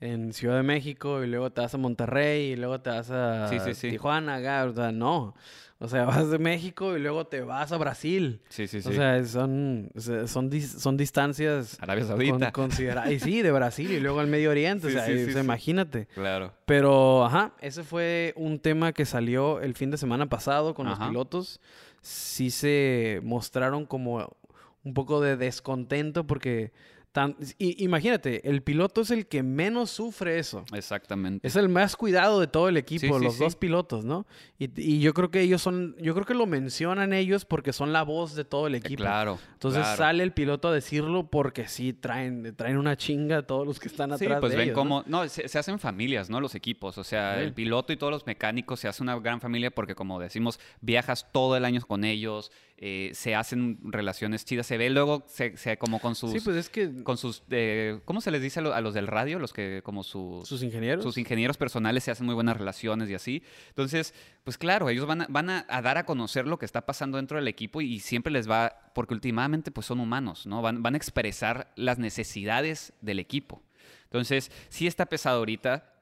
en Ciudad de México y luego te vas a Monterrey y luego te vas a Sí, sí, sí. Tijuana, acá, o sea, no. O sea, vas de México y luego te vas a Brasil. Sí, sí, sí. O sea, son, son, dis- son distancias Arabia Saudita. consideradas. Y sí, de Brasil y luego al Medio Oriente. O sea, y- o sea, imagínate. Claro. Pero, ajá, ese fue un tema que salió el fin de semana pasado con Ajá. los pilotos. Sí se mostraron como un poco de descontento porque, tan, imagínate, el piloto es el que menos sufre eso. Exactamente. Es el más cuidado de todo el equipo, Sí, sí, los sí. dos pilotos, ¿no? Y, y yo creo que ellos son, yo creo que lo mencionan ellos porque son la voz de todo el Eh, equipo. Claro. Entonces claro. sale el piloto a decirlo porque sí traen, traen una chinga a todos los que están Sí, atrás pues de ven cómo... No, se, se hacen familias, ¿no? Los equipos. O sea, Sí. el piloto y todos los mecánicos se hace una gran familia porque, como decimos, viajas todo el año con ellos, eh, se hacen relaciones chidas. Se ve luego, se, se- como con sus... Sí, pues es que Con sus... eh, ¿Cómo se les dice a, lo- a los del radio? Los que como sus... sus ingenieros. sus ingenieros personales se hacen muy buenas relaciones y así. Entonces, pues claro, ellos van a, van a, a dar a conocer lo que está pasando dentro del equipo y, siempre les va, porque últimamente pues son humanos, ¿no? Van, van a expresar las necesidades del equipo. Entonces, sí está pesado ahorita.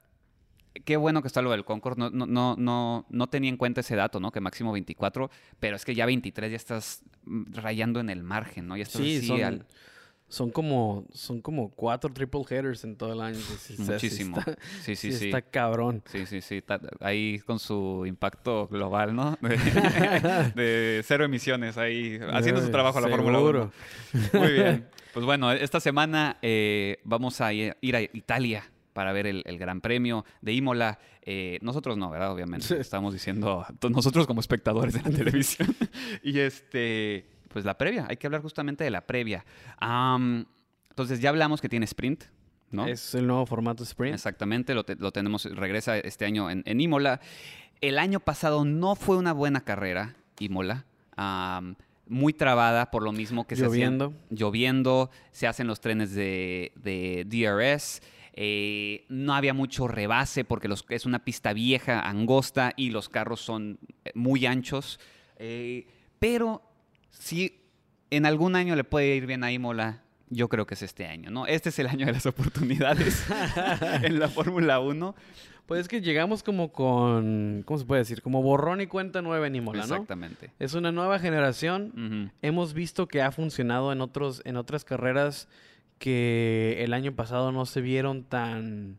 Qué bueno que está lo del Concord. No, no, no, no, no tenía en cuenta ese dato, ¿no? Que máximo 24, pero es que ya 23 ya estás mm, rayando en el margen, ¿no? Ya estás Sí, así son, al- son como son como cuatro triple headers en todo el año. Sí, muchísimo. está- Sí, sí, sí. está cabrón. Sí, sí, sí. Ahí con su impacto global, ¿no? De, de cero emisiones, ahí haciendo su trabajo la Fórmula 1. seguro. Muy bien. Pues bueno, esta semana eh, vamos a ir a Italia para ver el, el Gran Premio de Imola. Eh, nosotros no, ¿verdad? Obviamente. Sí. Estamos diciendo nosotros como espectadores de la televisión. y este, pues la previa. Hay que hablar justamente de la previa. Entonces ya hablamos que tiene sprint, ¿no? Es el nuevo formato sprint. Exactamente, lo, te- lo tenemos, regresa este año en, en Imola. El año pasado no fue una buena carrera, Imola. Muy trabada por lo mismo que se hacían- Lloviendo. lloviendo, se hacen los trenes de, de DRS. Eh, no había mucho rebase porque los- es una pista vieja, angosta y los carros son eh, muy anchos. Eh, pero si en algún año le puede ir bien a Imola, yo creo que es este año, ¿no? Este es el año de las oportunidades en la Fórmula 1. Pues es que llegamos como con, ¿cómo se puede decir? Como borrón y cuenta nueva en Imola, ¿no? Exactamente. Es una nueva generación. Hemos visto que ha funcionado en otros en otras carreras que el año pasado no se vieron tan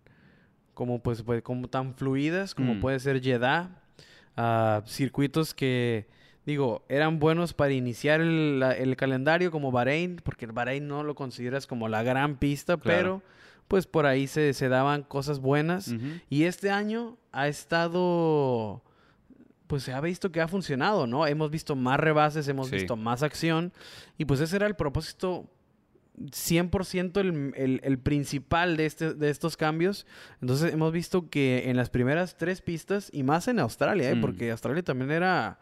como pues, pues, como tan fluidas como Mm. puede ser Jeddah, Ah, circuitos que digo eran buenos para iniciar el, calendario como Bahrein porque el Bahrein no lo consideras como la gran pista Claro. pero pues por ahí se, se daban cosas buenas y este año ha estado, pues se ha visto que ha funcionado, ¿no? Hemos visto más rebases, hemos Sí. visto más acción. Y pues ese era el propósito 100% el, el, el principal de, este, de estos cambios. Entonces hemos visto que en las primeras tres pistas, y más en Australia, ¿eh? Mm. porque Australia también era...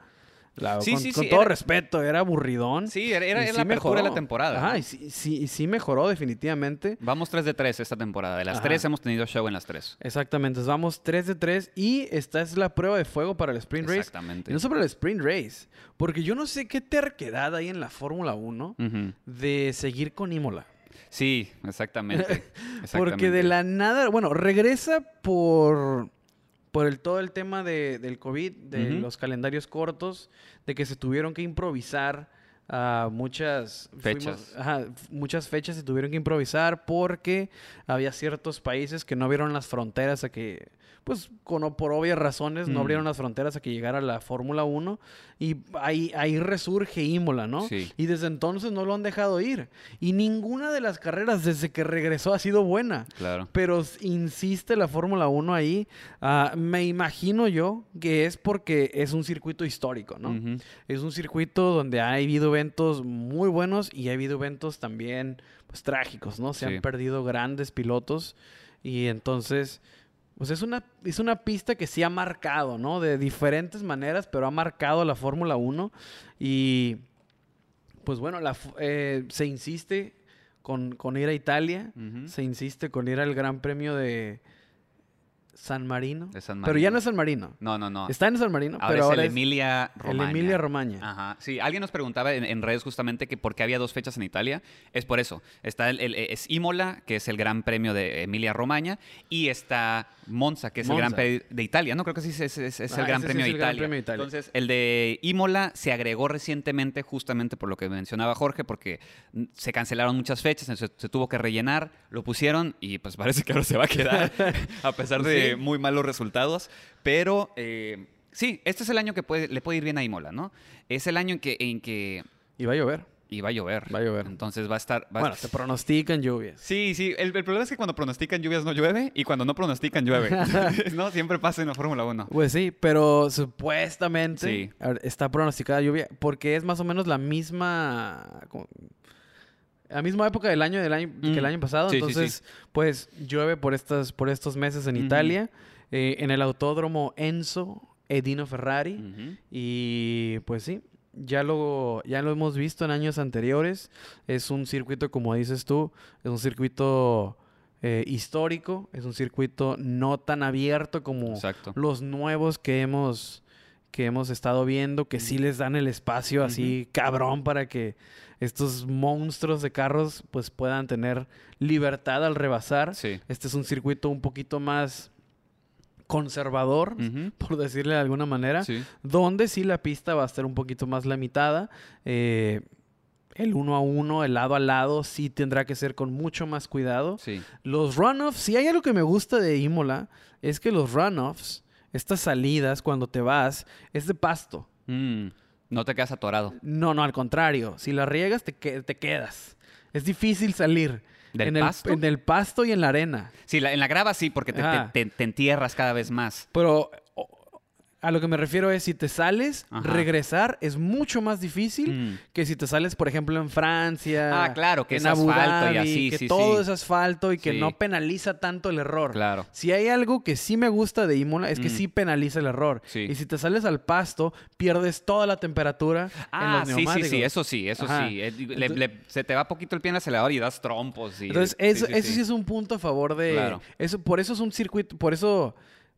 La- Sí, con sí, con sí, todo era- respeto, era aburridón. Sí, era, era Y la apertura de la temporada. Ajá, ¿no? y sí, sí, mejoró definitivamente. Vamos 3 de 3 esta temporada. De las Ajá. 3 hemos tenido show en las 3. Exactamente, entonces vamos 3 de 3 y esta es la prueba de fuego para el Sprint Race. Exactamente. Y no sobre el Sprint Race, porque yo no sé qué terquedad hay en la Fórmula 1 Ujú. de seguir con Imola. Sí, exactamente. Porque de exactamente. la nada, bueno, regresa por, por el, todo el tema de- del COVID, de los calendarios cortos, de que se tuvieron que improvisar a muchas Fechas. ajá, muchas fechas se tuvieron que improvisar porque había ciertos países que no abrieron las fronteras a que, pues con, por obvias razones, no Mm. abrieron las fronteras a que llegara la Fórmula 1 y ahí, ahí resurge Imola, ¿no? Sí. Y desde entonces no lo han dejado ir. Y ninguna de las carreras desde que regresó ha sido buena. Claro. Pero insiste la Fórmula 1 ahí. Ah, me imagino yo que es porque es un circuito histórico, ¿no? Es un circuito donde ha habido eventos muy buenos y ha habido eventos también pues, trágicos, ¿no? Se Sí. han perdido grandes pilotos y entonces... Pues es una, es una pista que sí ha marcado, ¿no? De diferentes maneras, pero ha marcado la Fórmula 1. Y pues bueno, la eh, se insiste con, con ir a Italia. Se insiste con ir al Gran Premio de San Marino. De San Pero ya no es San Marino. No, no, no. Está en San Marino, Ahora pero es ahora el es Emilia el Romagna. Emilia Romagna. Ajá. Sí, alguien nos preguntaba en, en redes justamente que por qué había dos fechas en Italia. Es por eso. Está el, el- es Imola, que es el Gran Premio de Emilia Romagna, y está Monza, que es el Gran. Premio de Italia. No, creo que sí es, es- es- es Ah, el Gran sí Premio es de el Gran Italia. Premio de Italia. Entonces, el de Imola se agregó recientemente justamente por lo que mencionaba Jorge, porque se cancelaron muchas fechas, entonces se tuvo que rellenar, lo pusieron y pues parece que ahora se va a quedar, a pesar de Sí. Muy malos resultados. Pero eh, sí, este es el año que puede, le puede ir bien a Imola, ¿no? Es el año en que, en que Y va a llover. y va a llover. Va a llover. Entonces va a estar... va a- Bueno, se pronostican lluvias. Sí, sí. El, el problema es que cuando pronostican lluvias no llueve y cuando no pronostican llueve. no, siempre pasa en la Fórmula 1. Pues sí, pero supuestamente Sí. está pronosticada lluvia porque es más o menos la misma la misma época del año del año que el Mm. año pasado, Sí, sí, sí. entonces pues llueve por estas por estos meses en. Italia eh, en el autódromo Enzo Edino Ferrari y pues sí, ya lo, ya lo hemos visto en años anteriores. Es un circuito, como dices tú, es un circuito eh, histórico, es un circuito no tan abierto como Exacto. los nuevos que hemos que hemos estado viendo, que sí les dan el espacio así cabrón para que estos monstruos de carros pues puedan tener libertad al rebasar. Sí. Este es un circuito un poquito más conservador, por decirle de alguna manera Sí. donde sí la pista va a estar un poquito más limitada. Eh, el uno a uno, el lado a lado, sí tendrá que ser con mucho más cuidado. Sí. Los runoffs, si hay algo que me gusta de Imola, es que los runoffs, estas salidas cuando te vas, es de pasto. Mm, No te quedas atorado. No, no, al contrario. Si la riegas, te, que- te quedas. Es difícil salir. ¿Del en el, pasto? En el pasto y en la arena. Sí, la- en la grava sí, porque te, te- Ajá. te- te entierras cada vez más. Pero a lo que me refiero es, si te sales, Ajá. regresar es mucho más difícil Mm. que si te sales, por ejemplo, en Francia. Ah, claro, que en es Abu asfalto y Dhabi, así, Que sí, todo sí. es asfalto y que Sí. no penaliza tanto el error. Claro. Si hay algo que sí me gusta de Imola es que Mm. sí penaliza el error. Sí. Y si te sales al pasto, pierdes toda la temperatura en Ah, los sí, sí, neumáticos. sí, eso sí, eso Ajá. sí. Eh, le- Entonces- le- se te va poquito el pie en el acelerador y das trompos. y- Entonces, sí, eso, sí, eso sí. sí. es un punto a favor de... Claro. Eso, por eso es un circuito, por eso,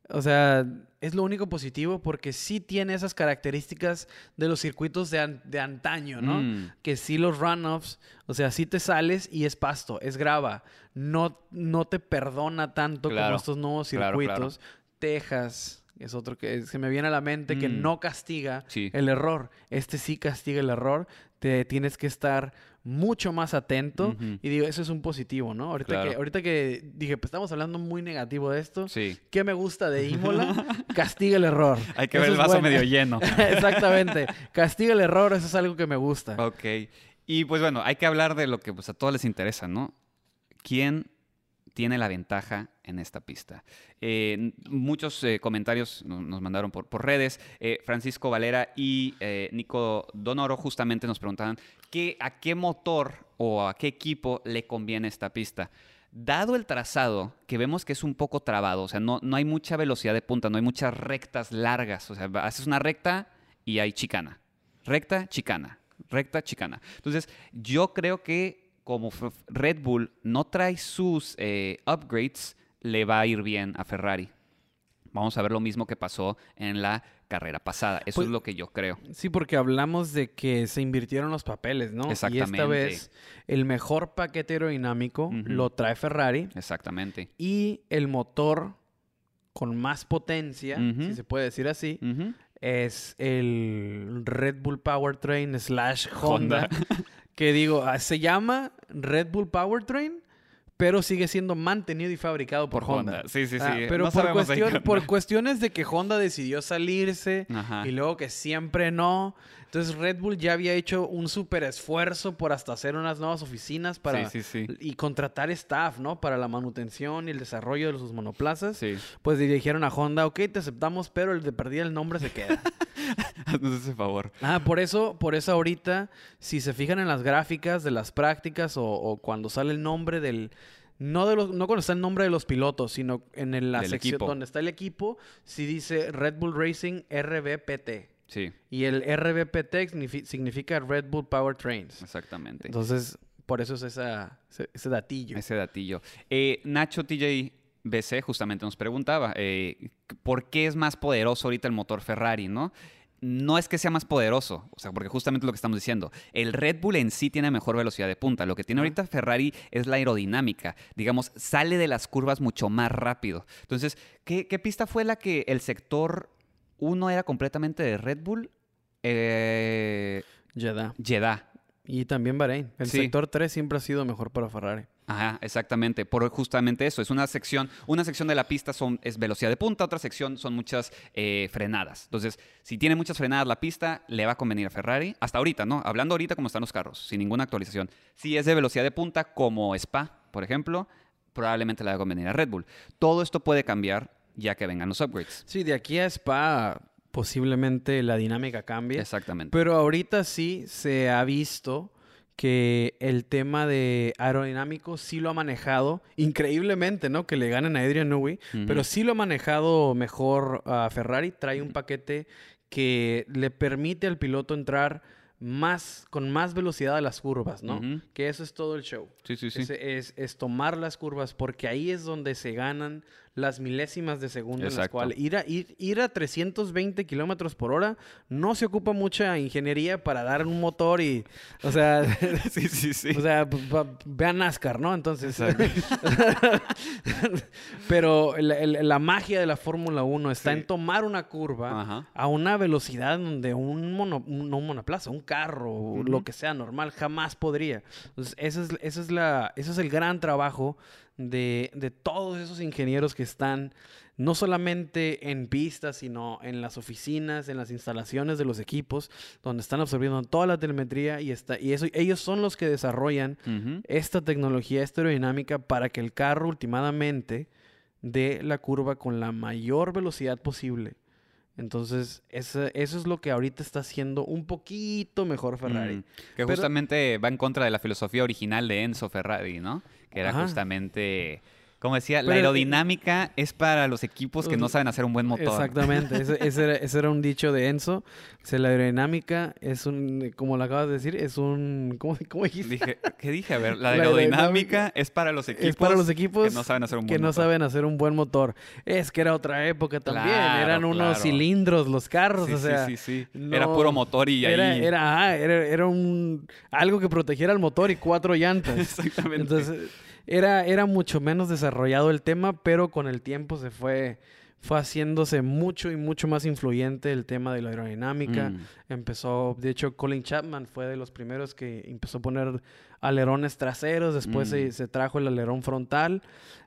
o sea, es lo único positivo porque sí tiene esas características de los circuitos de, an- de antaño, ¿no? Mm. Que sí los runoffs, o sea, sí te sales y es pasto, es grava. No, no te perdona tanto como Claro. estos nuevos Claro, claro. circuitos. Texas es otro que se me viene a la mente que Mm. no castiga Sí. el error. Este sí castiga el error. Te tienes que estar mucho más atento. Y digo, eso es un positivo, ¿no? Ahorita, Claro. que, ahorita que dije, pues estamos hablando muy negativo de esto. Sí. ¿Qué me gusta de Imola? Castiga el error. Hay que Eso ver el vaso bueno. medio lleno. Exactamente. Castiga el error, eso es algo que me gusta. Ok. Y pues bueno, hay que hablar de lo que pues, a todos les interesa, ¿no? ¿Quién tiene la ventaja en esta pista? Eh, muchos eh, comentarios no- nos mandaron por, redes. Eh, Francisco Valera y Nico Donoro justamente nos preguntaban ¿qué, a qué motor o a qué equipo le conviene esta pista. Dado el trazado, que vemos que es un poco trabado, o sea, no, no hay mucha velocidad de punta, no hay muchas rectas largas, o sea, haces una recta y hay chicana. recta, chicana, recta, chicana. Entonces, yo creo que como Red Bull no trae sus eh, upgrades, le va a ir bien a Ferrari. Vamos a ver lo mismo que pasó en la carrera pasada. Eso Pues- es lo que yo creo. Sí, porque hablamos de que se invirtieron los papeles, ¿no? Y esta Exactamente. vez el mejor paquete aerodinámico lo trae Ferrari Exactamente. y el motor con más potencia, si se puede decir así, es el Red Bull Powertrain slash Honda. Honda. Que digo, ah, se llama Red Bull Powertrain, pero sigue siendo mantenido y fabricado por, Por Honda. Honda. Sí, sí, sí. Ah, pero No por, cuestión- por cuestiones de que Honda decidió salirse Ajá. y luego que siempre no. Entonces Red Bull ya había hecho un súper esfuerzo por hasta hacer unas nuevas oficinas para Sí, sí, sí. y contratar staff, ¿no? Para la manutención y el desarrollo de sus monoplazas. Sí. Pues le dijeron a Honda, ok, te aceptamos, pero el de perdida el nombre se queda. Haznos ese favor. ah, por eso, por eso ahorita, si se fijan en las gráficas de las prácticas o, o cuando sale el nombre del... No, de los, no cuando está el nombre de los pilotos, sino en el- la Del sección equipo. donde está el equipo, si dice Red Bull Racing RBPT. Sí, Y el RBPT signifi- significa Red Bull Powertrains. exactamente. Entonces, por eso es esa, ese, ese datillo. Ese datillo. Eh, Nacho TJ BC justamente nos preguntaba, eh, ¿por qué es más poderoso ahorita el motor Ferrari, no? No es que sea más poderoso, o sea, porque justamente lo que estamos diciendo, el Red Bull en sí tiene mejor velocidad de punta. Lo que tiene ahorita Ferrari es la aerodinámica. Digamos, sale de las curvas mucho más rápido. Entonces, ¿qué, qué pista fue la que el sector 1 era completamente de Red Bull? Eh, Jeddah. Jeddah. Y también Bahrein. El Sí. sector 3 siempre ha sido mejor para Ferrari. Ajá, exactamente, por justamente eso. Es una sección, una sección de la pista son, es velocidad de punta, otra sección son muchas eh, frenadas. Entonces, si tiene muchas frenadas la pista, le va a convenir a Ferrari. Hasta ahorita, ¿no? Hablando ahorita como están los carros, sin ninguna actualización. Si es de velocidad de punta, como Spa, por ejemplo, probablemente le va a convenir a Red Bull. Todo esto puede cambiar ya que vengan los upgrades. Sí, de aquí a Spa posiblemente la dinámica cambie. Exactamente. Pero ahorita sí se ha visto que el tema de aerodinámico sí lo ha manejado increíblemente, ¿no? Que le ganen a Adrian Newey, pero sí lo ha manejado mejor a Ferrari. Trae un paquete que le permite al piloto entrar más con más velocidad a las curvas, ¿no? Que eso es todo el show. Sí, sí, sí. Es, es- es tomar las curvas porque ahí es donde se ganan las milésimas de segundo en las cuales ir a, ir, ir a 320 kilómetros por hora no se ocupa mucha ingeniería para dar un motor y, o sea, sí, sí, sí. o sea, p- pa- ve a NASCAR, ¿no? Entonces, pero la magia de la Fórmula 1 está Sí. en tomar una curva Ajá. a una velocidad donde un, mono, no un monoplaza, un carro, Ujú. lo que sea normal, jamás podría. Entonces, ese es, ese es, la, ese es el gran trabajo de, de todos esos ingenieros que están no solamente en pistas, sino en las oficinas, en las instalaciones de los equipos, donde están absorbiendo toda la telemetría y, está, y eso, ellos son los que desarrollan esta tecnología, aerodinámica, para que el carro últimamente dé la curva con la mayor velocidad posible. Entonces, ese- eso es lo que ahorita está haciendo un poquito mejor Ferrari. Mm, que Pero- justamente va en contra de la filosofía original de Enzo Ferrari, ¿no? Que era Ajá. justamente, como decía, la Pero, eh, aerodinámica es para los equipos que no saben hacer un buen motor. Exactamente, ese, ese era, ese era un dicho de Enzo. Dice, la aerodinámica es un, como lo acabas de decir, es un, ¿cómo, cómo dijiste? Dije, ¿qué dije? A ver, la La aerodinámica aerodinámica es para los equipos, es para los equipos que no saben hacer un que buen no motor. saben hacer un buen motor. Es que era otra época también, Claro, eran unos claro. cilindros los carros, Sí, o sea, sí, sí. Era no- puro motor y era, ahí... era, ajá, era, era un algo que protegiera el motor y cuatro llantas. Exactamente. Entonces, era, era mucho menos desarrollado el tema, pero con el tiempo se fue, fue haciéndose mucho y mucho más influyente el tema de la aerodinámica. Mm. Empezó, de hecho, Colin Chapman fue de los primeros que empezó a poner alerones traseros, después se, Mm. se trajo el alerón frontal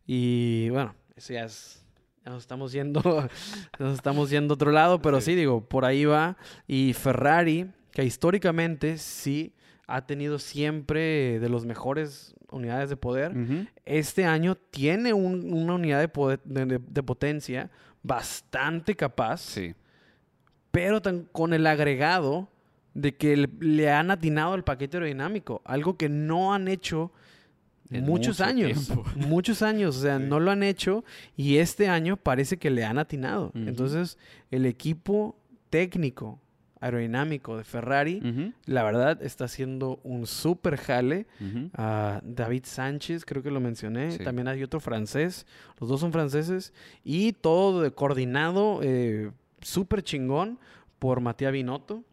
y bueno, eso ya es... ya Nos estamos yendo, nos estamos yendo a otro lado, pero sí. Sí. digo, por ahí va. Y Ferrari, que históricamente sí ha tenido siempre de los mejores unidades de poder, este año tiene un- una unidad de, poder- de- de- de potencia bastante capaz, Sí. pero tan- con el agregado de que le, le han atinado al paquete aerodinámico, algo que no han hecho En muchos mucho años, tiempo. muchos años, o sea, Sí. no lo han hecho y este año parece que le han atinado. Entonces, el equipo técnico aerodinámico de Ferrari, la verdad está haciendo un súper jale. a David Sánchez, creo que lo mencioné. Sí. También hay otro francés. Los dos son franceses. Y todo de- coordinado, eh, súper chingón, por Matías Binotto,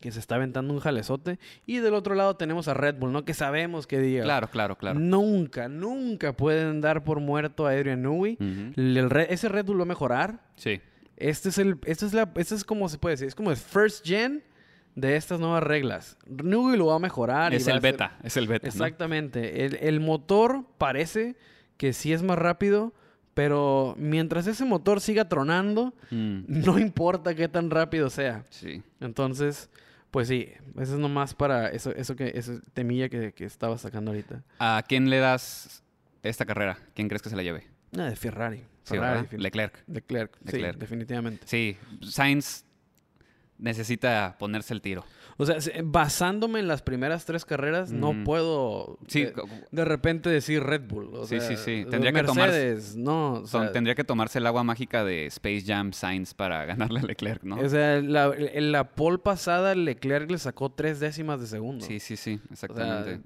que se está aventando un jalezote. Y del otro lado tenemos a Red Bull, ¿no? Que sabemos que diga. Claro, claro, claro. Nunca, nunca pueden dar por muerto a Adrian Newey. Ese Red Bull va a mejorar. Sí. Este es el, este es la, este es como se puede decir, es como el first gen de estas nuevas reglas. Newey lo va a mejorar. Es el ser- beta, es el beta. ¿no? Exactamente. El, el motor parece que sí es más rápido, pero mientras ese motor siga tronando, Mm, no importa qué tan rápido sea. Sí. Entonces, pues sí, eso es nomás para eso, eso que, esa temilla que, que estaba sacando ahorita. ¿A quién le das esta carrera? ¿Quién crees que se la lleve? Nada de Ferrari. Leclerc. Leclerc. Leclerc. Sí, definitivamente. Sí, Sainz necesita ponerse el tiro. O sea, se- basándome en las primeras tres carreras, no puedo Sí, de, co- de repente decir Red Bull. o Sí, sea, sí, sí. Tendría que tomar- Mercedes, no. o son- sea, tendría que tomarse el agua mágica de Space Jam Sainz para ganarle a Leclerc, ¿no? O sea, la, en la pole pasada Leclerc le sacó tres décimas de segundo. Sí, sí, sí, O sea, exactamente.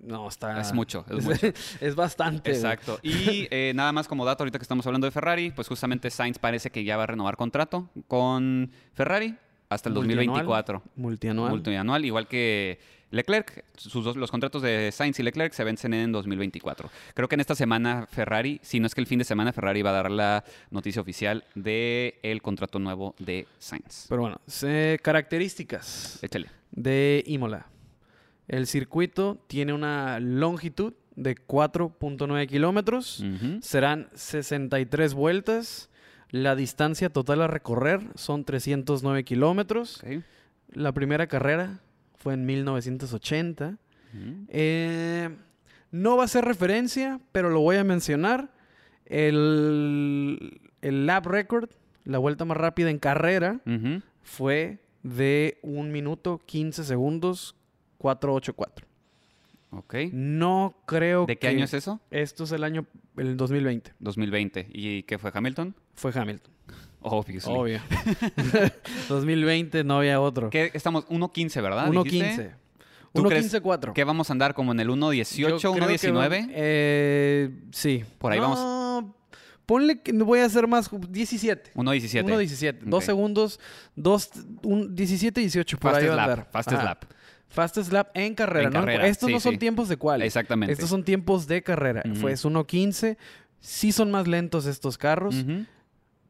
No, está... Es mucho, es mucho. es bastante. Exacto. Y eh, nada más como dato, ahorita que estamos hablando de Ferrari, pues justamente Sainz parece que ya va a renovar contrato con Ferrari hasta el Multianual. 2024. Multianual. Multianual, igual que Leclerc. Sus dos- los contratos de Sainz y Leclerc se vencen en 2024. Creo que en esta semana Ferrari, si no es que el fin de semana, Ferrari va a dar la noticia oficial del el contrato nuevo de Sainz. Pero bueno, características Échale. de Imola. El circuito tiene una longitud de 4.9 kilómetros. Serán 63 vueltas. La distancia total a recorrer son 309 kilómetros. La primera carrera fue en 1980. Ujú. Eh, no va a ser referencia, pero lo voy a mencionar. El, el lap record, la vuelta más rápida en carrera, fue de 1 minuto 15 segundos 484. Ok. No creo ¿De qué que- año es eso? Esto es el año, el 2020. 2020. ¿Y qué fue Hamilton? Fue Hamilton. Obviously. Obvio. 2020 no había otro. ¿Qué estamos? 1.15, ¿verdad? ¿Dijiste? 1.15. ¿Tú crees 1.15.4. ¿Qué vamos a andar como en el 1.18, Yo creo que va- 1.19? Eh, sí. Por ahí No, vamos. Ponle que voy a hacer más. 17. 1.17. 1.17. Dos Ok. segundos. Dos, un, 17, 18. Por ahí Fastest va a lap. andar. Fastest Ajá. lap. Fastest lap en carrera. En ¿no? carrera, Estos sí, no son sí. tiempos de cuál. Exactamente. Estos son tiempos de carrera. Ujú. Fue es 1.15. Sí son más lentos estos carros.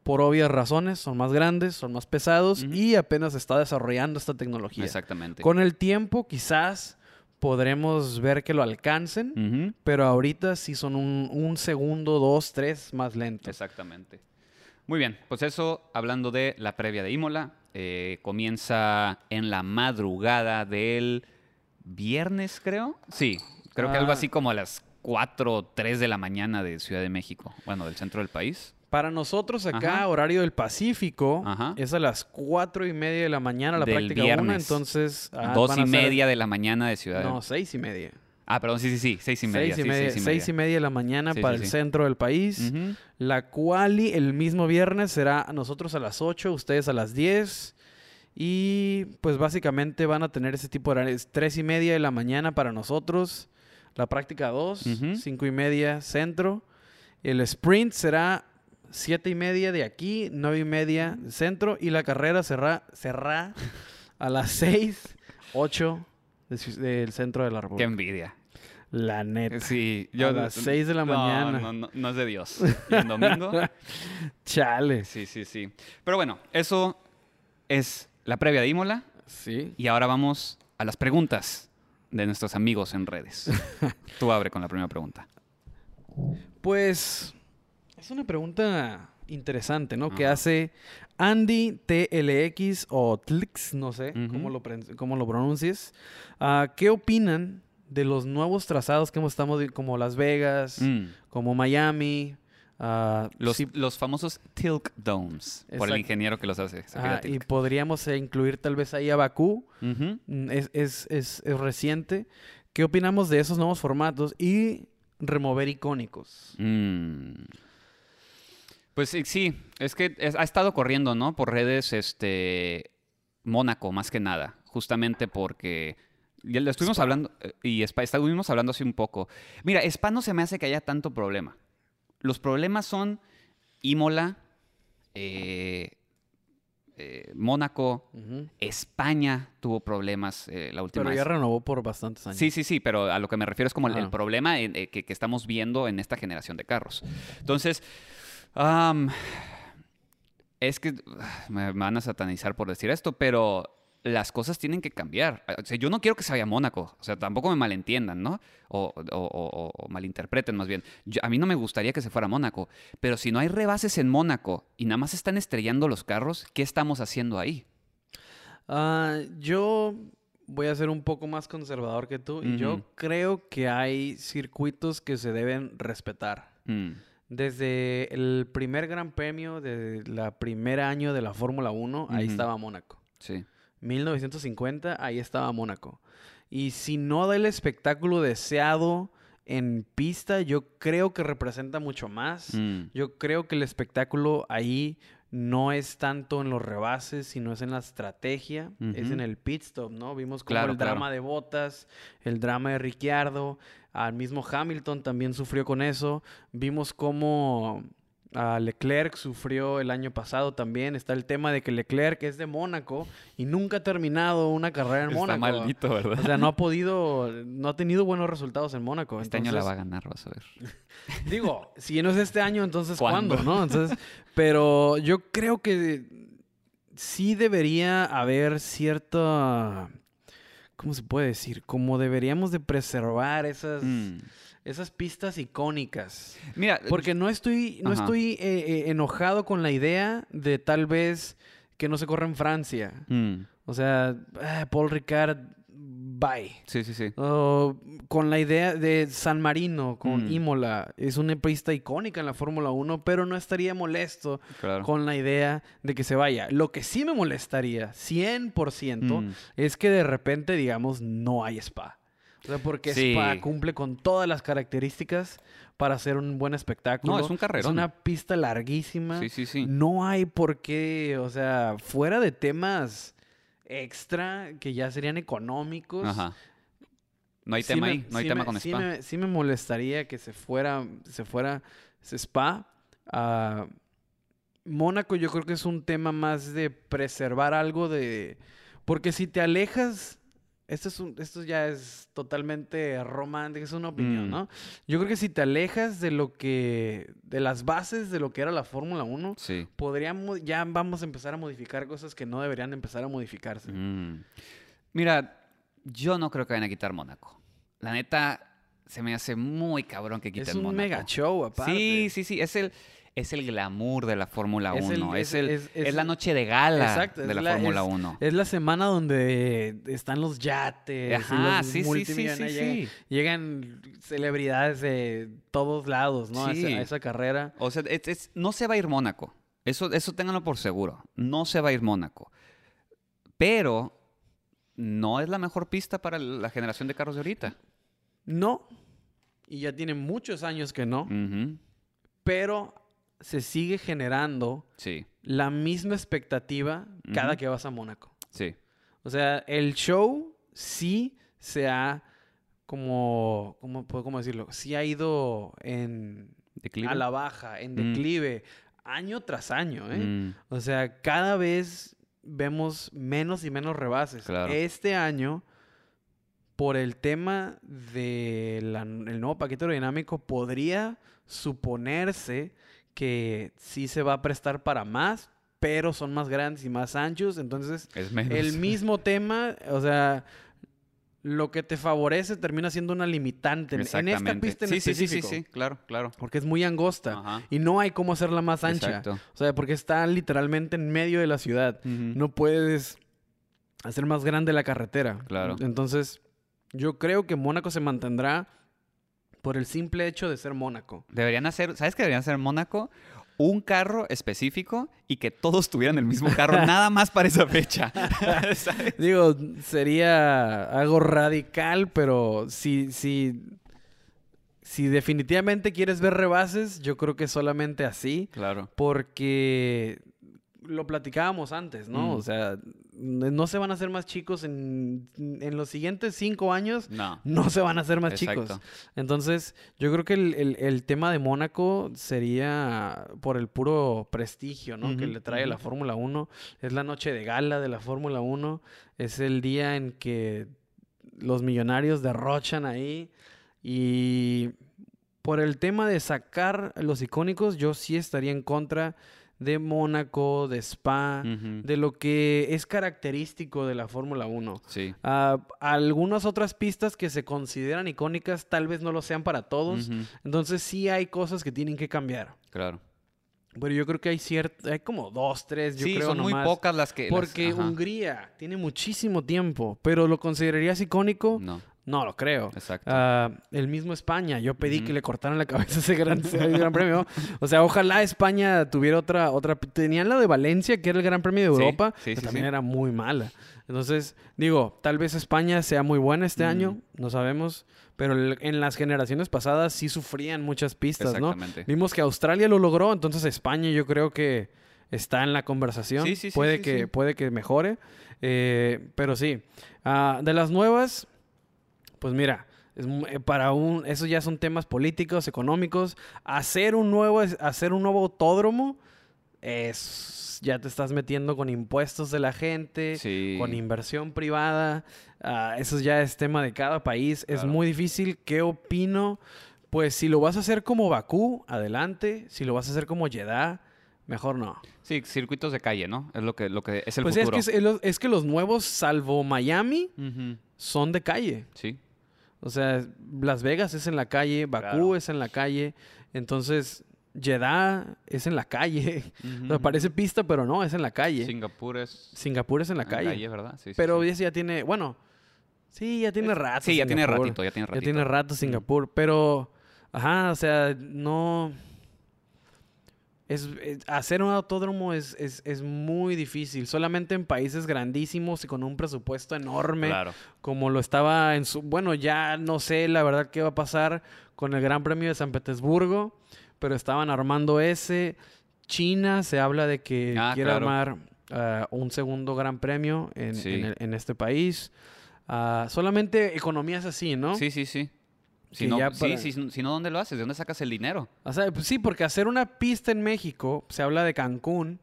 Por obvias razones. Son más grandes, son más pesados. Y apenas se está desarrollando esta tecnología. Exactamente. Con el tiempo, quizás podremos ver que lo alcancen. Pero ahorita sí son un, un segundo, dos, tres más lentos. Exactamente. Muy bien, pues eso, hablando de la previa de Imola, eh, comienza en la madrugada del viernes, creo. Sí, creo que algo Ah. así como a las 4 o 3 de la mañana de Ciudad de México, bueno, del centro del país. Para nosotros acá, Ajá. horario del Pacífico, Ajá. es a las cuatro y media de la mañana la Del práctica viernes. una, entonces... ah, Dos y ser- media de la mañana de Ciudad de No, seis y media. Ah, perdón, sí, sí, sí, seis y media. Seis y sí, media, seis y seis y media de la mañana Sí, para sí, el centro del país. La quali el mismo viernes será a nosotros a las 8, ustedes a las 10. Y pues básicamente van a tener ese tipo de horarios. Tres y media de la mañana para nosotros. La práctica 2, Ujú. cinco y media centro. El sprint será siete y media de aquí, nueve y media centro. Y la carrera será, será a las 6, 8 de Ciu- del centro de la Qué envidia. La neta. Sí, yo A las seis de la no, mañana. No, no, no es de Dios. Y en domingo. Chale. Sí, sí, sí. Pero bueno, eso es la previa de Imola. Sí. Y ahora vamos a las preguntas de nuestros amigos en redes. Tú abre con la primera pregunta. Pues es una pregunta interesante, ¿no? Que hace Andy TLX o TLX, no sé cómo, lo, cómo lo pronuncies. Ah, ¿Qué opinan de los nuevos trazados que hemos estado, como Las Vegas, Mm. como Miami? ah, Los, sí, los famosos Tilk Domes, por el ingeniero que los hace. ah, y podríamos eh, incluir tal vez ahí a Bakú. Mm, Es, es- es- es reciente. ¿Qué opinamos de esos nuevos formatos y remover icónicos? Mm. Pues sí, es que ha estado corriendo, ¿no? Por redes, este, Mónaco, más que nada, justamente porque ya lo estuvimos Spa. hablando eh, y Spa, estuvimos hablando hace un poco. Mira, Spa no se me hace que haya tanto problema. Los problemas son Imola, eh, eh, Mónaco. España tuvo problemas eh, la última Pero ya vez. renovó por bastantes años. Sí, sí, sí, pero a lo que me refiero es como el, el Ah. problema en- eh, que, que estamos viendo en esta generación de carros. Entonces, es que ah, me me van a satanizar por decir esto, pero las cosas tienen que cambiar. O sea, yo no quiero que se vaya a Mónaco, o sea, tampoco me malentiendan, ¿no? O, o- o- o malinterpreten más bien. Yo- a mí no me gustaría que se fuera a Mónaco, pero si no hay rebases en Mónaco y nada más están estrellando los carros, ¿qué estamos haciendo ahí? Ah, yo voy a ser un poco más conservador que tú. Y yo creo que hay circuitos que se deben respetar. Mm, Desde el primer Gran Premio de la primer año de la Fórmula 1, ahí estaba Mónaco. sí. 1950, ahí estaba Mónaco. Y si no da el espectáculo deseado en pista, yo creo que representa mucho más. Mm, Yo creo que el espectáculo ahí no es tanto en los rebases, sino es en la estrategia, es en el pit stop, ¿no? Vimos como Claro, el claro. drama de Bottas, el drama de Ricciardo, al mismo Hamilton también sufrió con eso. Vimos cómo a Leclerc sufrió el año pasado también. Está el tema de que Leclerc es de Mónaco y nunca ha terminado una carrera en Está Mónaco. maldito, ¿verdad? O sea, no ha podido, no ha tenido buenos resultados en Mónaco. Este año la va a ganar, vas a ver. Digo, si no es este año, entonces ¿Cuándo? ¿cuándo? ¿no? Entonces, pero yo creo que sí debería haber cierta, ¿cómo se puede decir? Como deberíamos de preservar esas, Mm. Esas pistas icónicas. Mira, Porque no estoy, no Ajá. estoy eh, eh, enojado con la idea de tal vez que no se corra en Francia. mm, O sea, ah, Paul Ricard, bye. sí, sí, sí. Con la idea de San Marino, con Mm. Imola. Es una pista icónica en la Fórmula 1, pero no estaría molesto Claro. con la idea de que se vaya. Lo que sí me molestaría, 100%, Mm. es que de repente, digamos, no hay Spa. O sea, porque Sí. Spa cumple con todas las características para hacer un buen espectáculo. No, es un carrerón. Es una pista larguísima. Sí, sí, sí. No hay por qué, o sea, fuera de temas extra que ya serían económicos. Ajá. No hay sí tema me- ahí, no hay tema me- con sí Spa. me- sí me molestaría que se fuera, se fuera Spa. a Mónaco yo creo que es un tema más de preservar algo de... Porque si te alejas... Esto, es un- esto ya es totalmente romántico, es una opinión, Mm. ¿no? Yo creo que si te alejas de lo que... De las bases de lo que era la Fórmula 1, Sí. podríamos... Ya vamos a empezar a modificar cosas que no deberían empezar a modificarse. Mm. Mira, yo no creo que vayan a quitar Mónaco. La neta, se me hace muy cabrón que quiten Es un Mónaco. mega show, aparte. Sí, sí, sí. Es el, es el glamour de la Fórmula Es el- 1. Es, es- el, es- la noche de gala Exacto, de la, la- Fórmula es- 1. Es la semana donde están los yates. y Ajá, los sí, sí, sí, multimillonarios. sí, Llegan, sí. llegan celebridades de todos lados, ¿no? A, esa, Sí. a esa carrera. O sea, no se va a ir Mónaco. Eso, eso ténganlo por seguro. No se va a ir Mónaco. Pero no es la mejor pista para la generación de carros de ahorita. No. Y ya tiene muchos años que no. Pero se sigue generando Sí, la misma expectativa cada que vas a Mónaco. sí. O sea, el show sí se ha como, ¿cómo puedo cómo decirlo? Sí ha ido en, Declive. a la baja, en Mm. declive, año tras año, ¿eh? Mm, O sea, cada vez vemos menos y menos rebases. Claro. Este año, por el tema del nuevo paquete aerodinámico, podría suponerse que sí se va a prestar para más, pero son más grandes y más anchos. Entonces, es el mismo tema, o sea, lo que te favorece termina siendo una limitante en- en esta pista en sí, sí, sí, sí, específico. sí, claro, claro. Porque es muy angosta. Ajá. Y no hay cómo hacerla más ancha. Exacto. O sea, porque está literalmente en medio de la ciudad. No puedes hacer más grande la carretera. Claro. Entonces, yo creo que Mónaco se mantendrá por el simple hecho de ser Mónaco. Deberían hacer, ¿sabes qué deberían hacer Mónaco? Un carro específico y que todos tuvieran el mismo carro, nada más para esa fecha. ¿Sabes? Digo, sería algo radical, pero si, si, si definitivamente quieres ver rebases, yo creo que solamente así. Claro. Porque lo platicábamos antes, ¿no? Mm. O sea, no se van a hacer más chicos en, en los siguientes cinco años. No. No se van a hacer más Exacto. chicos. Entonces, yo creo que el, el- el tema de Mónaco sería por el puro prestigio, ¿no? Que le trae la. Fórmula 1. Es la noche de gala de la Fórmula 1. Es el día en que los millonarios derrochan ahí. Y por el tema de sacar los icónicos, yo sí estaría en contra de Mónaco, de Spa, de lo que es característico de la Fórmula 1. Sí. Ah, algunas otras pistas que se consideran icónicas tal vez no lo sean para todos. Entonces sí hay cosas que tienen que cambiar. Claro. Pero yo creo que hay cierto, hay como dos, tres, yo sí, creo son muy pocas las que... Porque. Hungría tiene muchísimo tiempo, pero ¿lo considerarías icónico? No, No lo creo. exacto. Ah, el mismo España, yo pedí que le cortaran la cabeza a ese gran, ese gran premio. O sea, ojalá España tuviera otra, otra. Tenían la de Valencia, que era el Gran Premio de Europa, sí, que sí, también era muy mala. Entonces, digo, tal vez España sea muy buena este Mm. año, no sabemos. Pero en las generaciones pasadas sí sufrían muchas pistas, ¿no? Exactamente. Vimos que Australia lo logró, entonces España yo creo que está en la conversación. Sí, sí, sí, puede, que, puede que mejore. Eh, pero sí. Ah, de las nuevas, pues mira, es eh, para un, esos ya son temas políticos, económicos. Hacer un nuevo, hacer un nuevo autódromo es ya te estás metiendo con impuestos de la gente, Sí. con inversión privada. Ah, eso ya es tema de cada país. Es Claro. muy difícil. ¿Qué opino? Pues si lo vas a hacer como Bakú, adelante. Si lo vas a hacer como Jeddah, mejor no. Sí, circuitos de calle, ¿no? Es lo que, lo que es el pues es futuro. que, es, es es que los nuevos, salvo Miami, Ujú. son de calle. Sí. O sea, Las Vegas es en la calle, Bakú Claro. es en la calle. Entonces, Jeddah es en la calle. O sea, Ujú. parece pista, pero no, es en la calle. Singapur es Singapur es en la en calle. ¿verdad? Sí, sí, Pero sí. ese ya tiene, bueno, sí, ya tiene rato. Sí, ya tiene ratito, ya tiene ratito. Ya tiene rato Singapur, pero, ajá, o sea, no... Es, es- hacer un autódromo es, es, es muy difícil. Solamente en países grandísimos y con un presupuesto enorme, Claro. como lo estaba en su... Bueno, ya no sé la verdad qué va a pasar con el Gran Premio de San Petersburgo, pero estaban armando ese. China se habla de que Ah, quiere claro. armar ah, un segundo Gran Premio en, Sí. en el- en este país. Ah, solamente economías así, ¿no? Sí, sí, sí. Si no, ya sí, para- sí, si no, ¿dónde lo haces? ¿De dónde sacas el dinero? O sea, pues sí, porque hacer una pista en México, se habla de Cancún,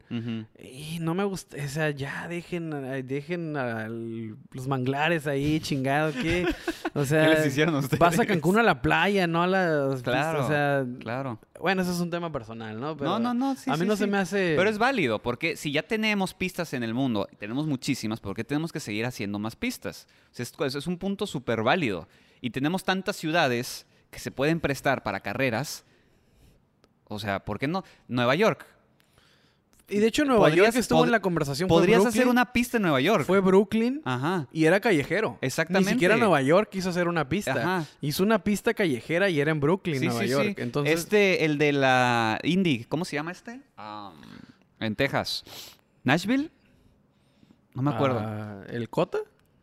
y no me gusta, o sea, ya dejen, dejen a los manglares ahí, chingado, ¿qué? O sea, ¿Qué les hicieron ustedes? vas a Cancún a la playa, no a las pistas, Claro, o sea, Claro. bueno, eso es un tema personal, ¿no? Pero no, no, no. sí, a mí sí, no se me hace... Pero es válido, porque si ya tenemos pistas en el mundo, tenemos muchísimas, ¿por qué tenemos que seguir haciendo más pistas? O sea, es- es un punto súper válido. Y tenemos tantas ciudades que se pueden prestar para carreras. O sea, ¿por qué no? Nueva York. Y de hecho Nueva York estuvo en la conversación. Podrías hacer una pista en Nueva York. Fue Brooklyn Ajá. y era callejero. Exactamente. Ni siquiera Nueva York quiso hacer una pista. Ajá. Hizo una pista callejera y era en Brooklyn, Sí, Nueva sí, York. sí. Entonces, Este, el de la Indy, ¿cómo se llama este? Um, en Texas. ¿Nashville? No me acuerdo. ah, ¿El Cota?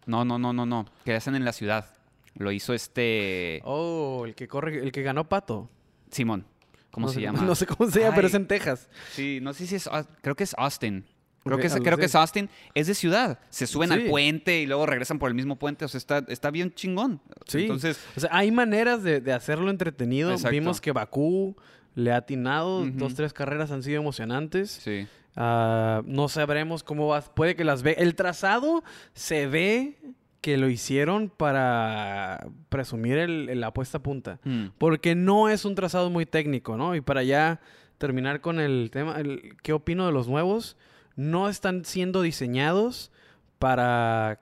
No, no, no, no, no. Que hacen en la ciudad. Lo hizo este. Oh, el que corre, el que ganó Pato. Simón. ¿Cómo No se sé- llama? No sé cómo se llama, pero es en Texas. Sí, no sé si es. Aus- Creo que es Austin. Creo, que, es, creo que es Austin. Es de ciudad. Se suben Sí. al puente y luego regresan por el mismo puente. O sea, está, está bien chingón. Sí. Entonces, O sea, hay maneras de, de hacerlo entretenido. Exacto. Vimos que Bakú le ha atinado. Dos, tres carreras han sido emocionantes. sí. Ah, no sabremos cómo va. Puede que las ve. El trazado se ve que lo hicieron para presumir el, la apuesta a punta. Mm. Porque no es un trazado muy técnico, ¿no? Y para ya terminar con el tema, el- ¿qué opino de los nuevos? No están siendo diseñados para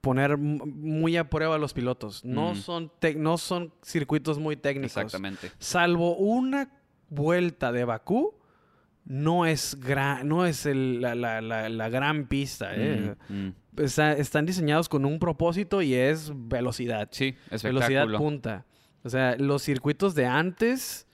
poner muy a prueba a los pilotos. No, Mm. son no son circuitos muy técnicos. Exactamente. Salvo una vuelta de Bakú, no es, gran, no es el- la, la- la- la gran pista. ¿eh? Mm, mm. Está- están diseñados con un propósito y es velocidad. Sí, Velocidad punta. O sea, los circuitos de antes,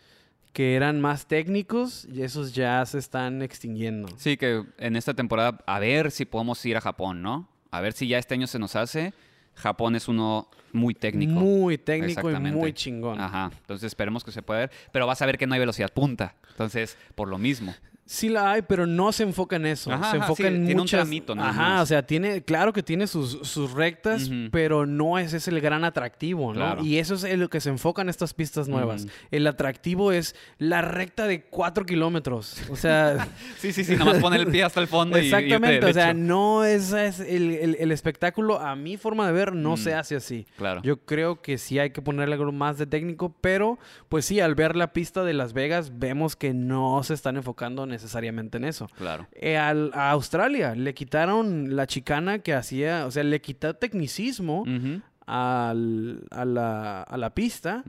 que eran más técnicos, y esos ya se están extinguiendo. Sí, que en esta temporada a ver si podemos ir a Japón, ¿no? A ver si ya este año se nos hace. Japón es uno muy técnico. Muy técnico y muy chingón. Ajá. Entonces esperemos que se pueda ver. Pero vas a ver que no hay velocidad punta. Entonces, por lo mismo. Sí la hay, pero no se enfoca en eso. Ajá, se enfoca sí, en tiene un muchas... tramito nada Ajá, o sea, tiene... Claro que tiene sus, sus rectas, Ujú. pero no ese es el gran atractivo, ¿no? Claro. Y eso es en lo que se enfoca en estas pistas nuevas. Ujú. El atractivo es la recta de 4 kilómetros. O sea... Sí, sí, sí, nada más pone el pie hasta el fondo y irte Exactamente, o sea, no es, es el, el- el espectáculo, a mi forma de ver, no Mm. se hace así. Claro. Yo creo que sí hay que ponerle algo más de técnico, pero pues sí, al ver la pista de Las Vegas, vemos que no se están enfocando necesariamente en eso. Claro. Eh, al- a Australia le quitaron la chicana que hacía, o sea, le quitó tecnicismo al- a, la, a la pista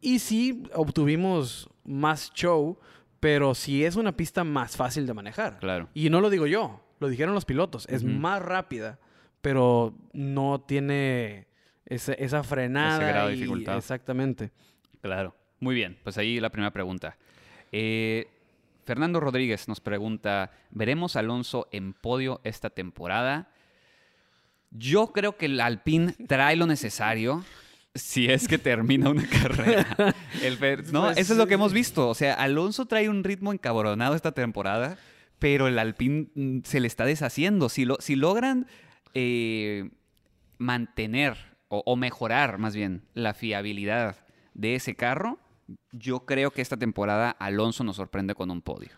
y sí obtuvimos más show, pero sí es una pista más fácil de manejar. Claro. Y no lo digo yo, lo dijeron los pilotos. Es más rápida, pero no tiene ese- esa frenada. grado de dificultad. Exactamente. Claro. Muy bien, pues ahí la primera pregunta. Eh, Fernando Rodríguez nos pregunta, ¿veremos a Alonso en podio esta temporada? Yo creo que el Alpine trae lo necesario si es que termina una carrera. El no, Pues, eso es lo que hemos visto. O sea, Alonso trae un ritmo encabronado esta temporada, pero el Alpine mm, se le está deshaciendo. Si, lo, si logran eh, mantener o, o mejorar más bien la fiabilidad de ese carro, yo creo que esta temporada Alonso nos sorprende con un podio.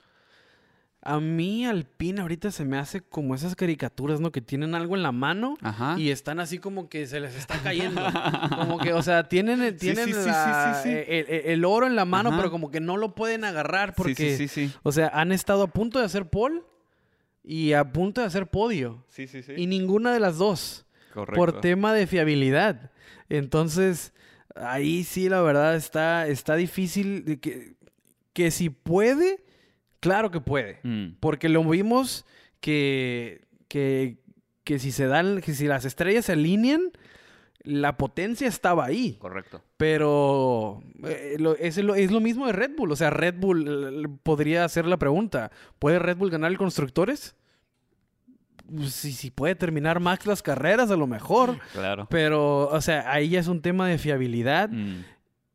A mí Alpine ahorita se me hace como esas caricaturas, ¿no? Que tienen algo en la mano Ajá. y están así como que se les está cayendo. como que, o sea, tienen, tienen sí, sí, sí, la- sí, sí. El, oro en la mano, Ajá. pero como que no lo pueden agarrar porque, sí, sí, sí, sí. o sea, han estado a punto de hacer pole y a punto de hacer podio. Sí, sí, sí. Y ninguna de las dos. Correcto. por tema de fiabilidad. Entonces, ahí sí, la verdad, está, está difícil de que, que si puede, claro que puede. Mm, Porque lo vimos que, que, que si se dan, que si las estrellas se alinean, la potencia estaba ahí. correcto. Pero eh, lo- es, lo, es lo mismo de Red Bull. O sea, Red Bull eh, podría hacer la pregunta: ¿puede Red Bull ganar el constructores? Pues, Si, si puede terminar Max las carreras, a lo mejor. Claro. Pero, o sea, ahí ya es un tema de fiabilidad Mm,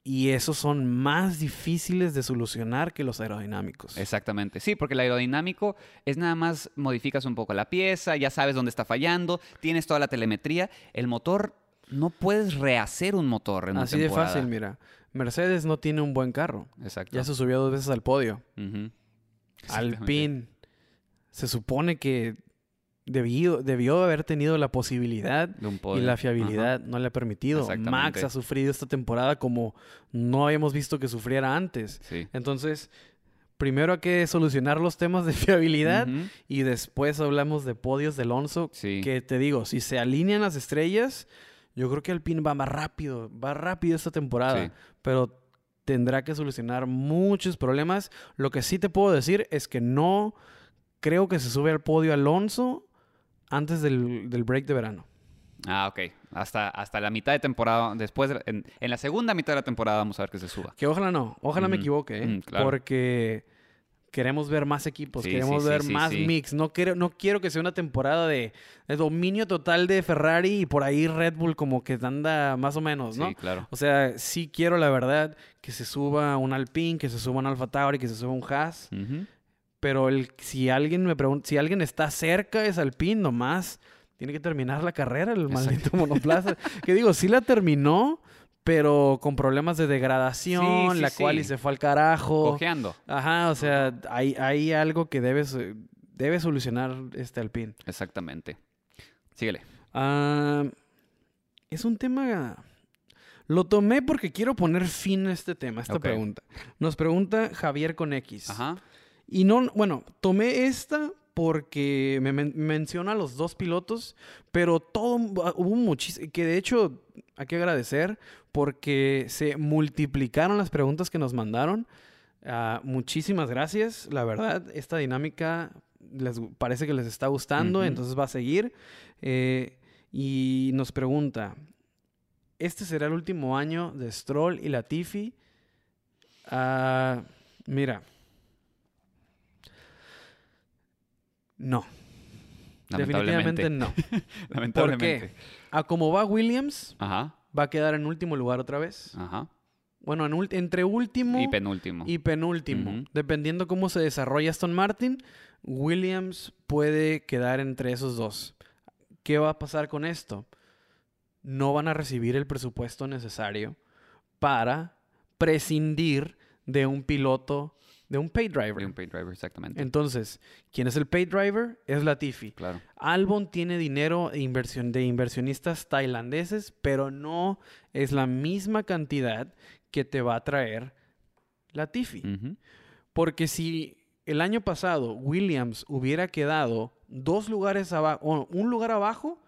y esos son más difíciles de solucionar que los aerodinámicos. exactamente. Sí, porque el aerodinámico es nada más modificas un poco la pieza, ya sabes dónde está fallando, tienes toda la telemetría. El motor, no puedes rehacer un motor en una Así de temporada. fácil, mira. Mercedes no tiene un buen carro. Exacto. Ya se subió dos veces al podio. Ujú. Exactamente. Alpine se supone que debió, debió haber tenido la posibilidad y la Ajá. fiabilidad no le ha permitido. Max ha sufrido esta temporada como no habíamos visto que sufriera antes. Sí. Entonces, primero hay que solucionar los temas de fiabilidad y después hablamos de podios de Alonso. Sí. Que te digo, si se alinean las estrellas, yo creo que Alpine va más rápido, va rápido esta temporada. Sí. Pero tendrá que solucionar muchos problemas. Lo que sí te puedo decir es que no creo que se sube al podio Alonso antes del, del break de verano. Ah, ok. Hasta, hasta la mitad de temporada, después, de- en, en la segunda mitad de la temporada vamos a ver que se suba. Que ojalá no, ojalá me equivoque, ¿eh? Mm, claro. porque queremos ver más equipos, Sí, queremos sí, ver sí, más mix. No quiero, no quiero que sea una temporada de, de dominio total de Ferrari y por ahí Red Bull como que anda más o menos, ¿no? Sí, claro. O sea, sí quiero la verdad que se suba un Alpine, que se suba un Alfa Tauri, que se suba un Haas. Pero el, si alguien me pregunta, si alguien está cerca es Alpine, nomás tiene que terminar la carrera, el maldito monoplaza. que digo, sí la terminó, pero con problemas de degradación, Sí, sí, la cual y se fue al carajo. Cojeando. Ajá, o sea, hay, hay algo que debes, debe solucionar este Alpine. Exactamente. Síguele. Ah, es un tema. Lo tomé porque quiero poner fin a este tema, a esta pregunta. Nos pregunta Javier con X. Ajá. Y no, bueno, tomé esta porque me men- menciona a los dos pilotos, pero todo hubo muchísimo, que de hecho hay que agradecer porque se multiplicaron las preguntas que nos mandaron. Ah, muchísimas gracias, la verdad, esta dinámica les parece que les está gustando, entonces va a seguir. Eh, y nos pregunta, ¿este será el último año de Stroll y Latifi? Ah, mira. No, definitivamente no. Lamentablemente. A como va Williams, Ajá. va a quedar en último lugar otra vez. Ajá. Bueno, en entre último Y penúltimo. y penúltimo. Dependiendo cómo se desarrolla Aston Martin, Williams puede quedar entre esos dos. ¿Qué va a pasar con esto? No van a recibir el presupuesto necesario para prescindir de un piloto, de un pay De driver. un pay driver, exactamente. Entonces, ¿quién es el pay driver? Es Latifi. Claro. Albon tiene dinero de, inversión, de inversionistas tailandeses, pero no es la misma cantidad que te va a traer Latifi. Ujú. Porque si el año pasado Williams hubiera quedado dos lugares abajo, o un lugar abajo,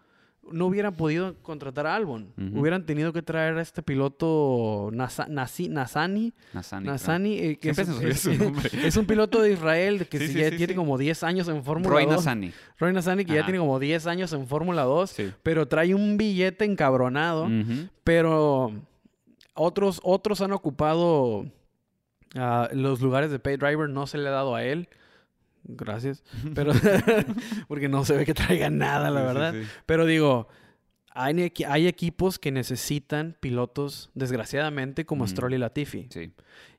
no hubieran podido contratar a Albon. Hubieran tenido que traer a este piloto Nasa- Nasi- Nasani. Nasani. Nasani, eh, que es, un piloto de Israel que Sí, ya sí, tiene como 10 años en Fórmula Roy 2. Nasani. Roy Nasani, que ya tiene como 10 años en Fórmula 2, Sí. pero trae un billete encabronado. Pero otros, otros han ocupado ah, los lugares de pay driver, no se le ha dado a él. Gracias. Pero porque no se ve que traiga nada, la Sí, verdad. sí. Pero digo, hay, equi- hay equipos que necesitan pilotos, desgraciadamente, como Mm. Stroll y Latifi. Sí.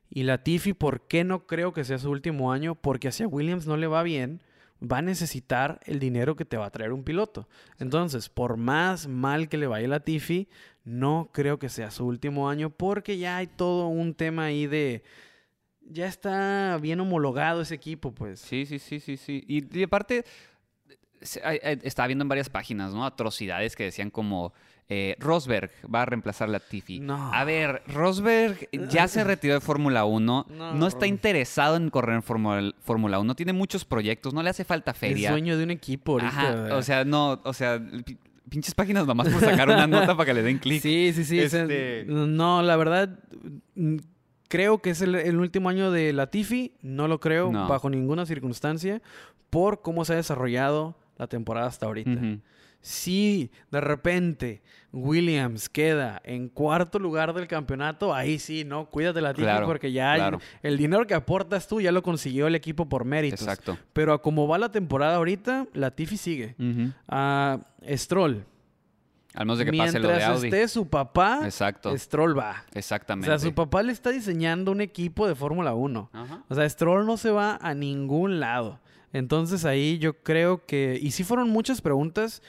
Y Latifi, ¿por qué no creo que sea su último año? Porque hacia Williams no le va bien, va a necesitar el dinero que te va a traer un piloto. Entonces, por más mal que le vaya a Latifi, no creo que sea su último año porque ya hay todo un tema ahí de... Ya está bien homologado ese equipo, pues. Sí, sí, sí, sí, sí. Y, y aparte, se- estaba viendo en varias páginas, ¿no? Atrocidades que decían como eh, Rosberg va a reemplazar a Latifi. No. A ver, Rosberg ya se retiró de Fórmula 1, No, no, está interesado en correr en Fórmula Fórmula 1, tiene muchos proyectos, no le hace falta Es feria. sueño de un equipo ahorita. Ajá, o sea, no, o sea, pi- pinches páginas nomás por sacar una nota para que le den clic. Sí, sí, sí. o sea, Este- No, la verdad, creo que es el, el último año de Latifi. No lo creo No. bajo ninguna circunstancia por cómo se ha desarrollado la temporada hasta ahorita. Ujú. Si de repente Williams queda en cuarto lugar del campeonato, ahí sí, ¿no? Cuídate Latifi Claro, porque ya claro. el dinero que aportas tú ya lo consiguió el equipo por méritos. Exacto. Pero a como va la temporada ahorita, Latifi sigue. Ah, Stroll. Al menos de que pase lo de Mientras Audi. esté su papá, Exacto. Stroll va. O Exactamente. sea, su papá le está diseñando un equipo de Fórmula 1. Ajá. O sea, Stroll no se va a ningún lado. Entonces ahí yo creo que... Y sí fueron muchas preguntas,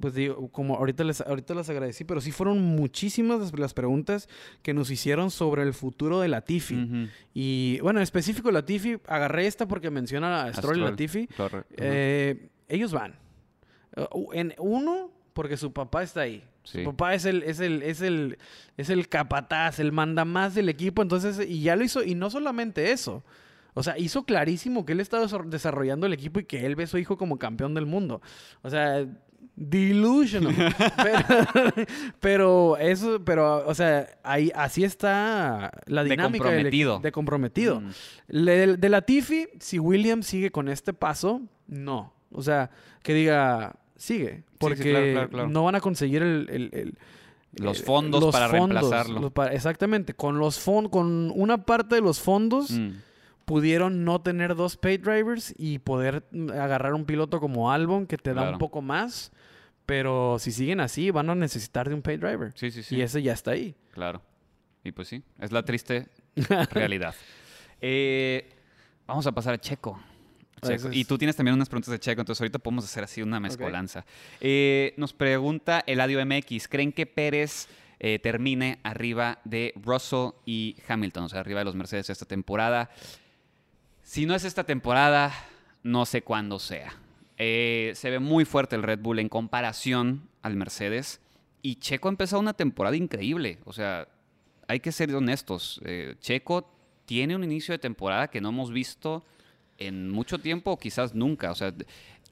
pues digo, como ahorita les, ahorita las agradecí, pero sí fueron muchísimas las, las preguntas que nos hicieron sobre el futuro de Latifi. Ujú. Y bueno, en específico Latifi, agarré esta porque menciona a Stroll y Stroll. Latifi. Eh, ellos van. Uh, En uno, porque su papá está ahí. Sí. Su papá es el, es el, es el, es el capataz, el mandamás del equipo. Entonces, y ya lo hizo, y no solamente eso. O sea, hizo clarísimo que él estaba desar- desarrollando el equipo y que él ve a su hijo como campeón del mundo. O sea, delusional. pero, pero eso, pero, o sea, ahí, así está la De dinámica del equi- comprometido. de comprometido. Mm. Le- de Latifi, si Williams sigue con este paso, no. O sea, que diga, sigue. Porque claro, claro, claro. no van a conseguir el... el- el- Los fondos para reemplazarlo. los pa- exactamente. Con los fondos, con una parte de los fondos, Mm. pudieron no tener dos pay drivers y poder agarrar un piloto como Albon que te da Claro. un poco más. Pero si siguen así, van a necesitar de un pay driver. Sí, sí, sí. Y ese ya está ahí. Claro. Y pues sí, es la triste realidad. Eh, vamos a pasar a Checo. Checo. Y tú tienes también unas preguntas de Checo, entonces ahorita podemos hacer así una mezcolanza. Eh, nos pregunta Eladio MX, ¿creen que Pérez eh, termine arriba de Russell y Hamilton, o sea, arriba de los Mercedes esta temporada? Si no es esta temporada, no sé cuándo sea. Eh, se ve muy fuerte el Red Bull en comparación al Mercedes. Y Checo ha empezado una temporada increíble. O sea, hay que ser honestos. Checo tiene un inicio de temporada que no hemos visto en mucho tiempo o quizás nunca. O sea,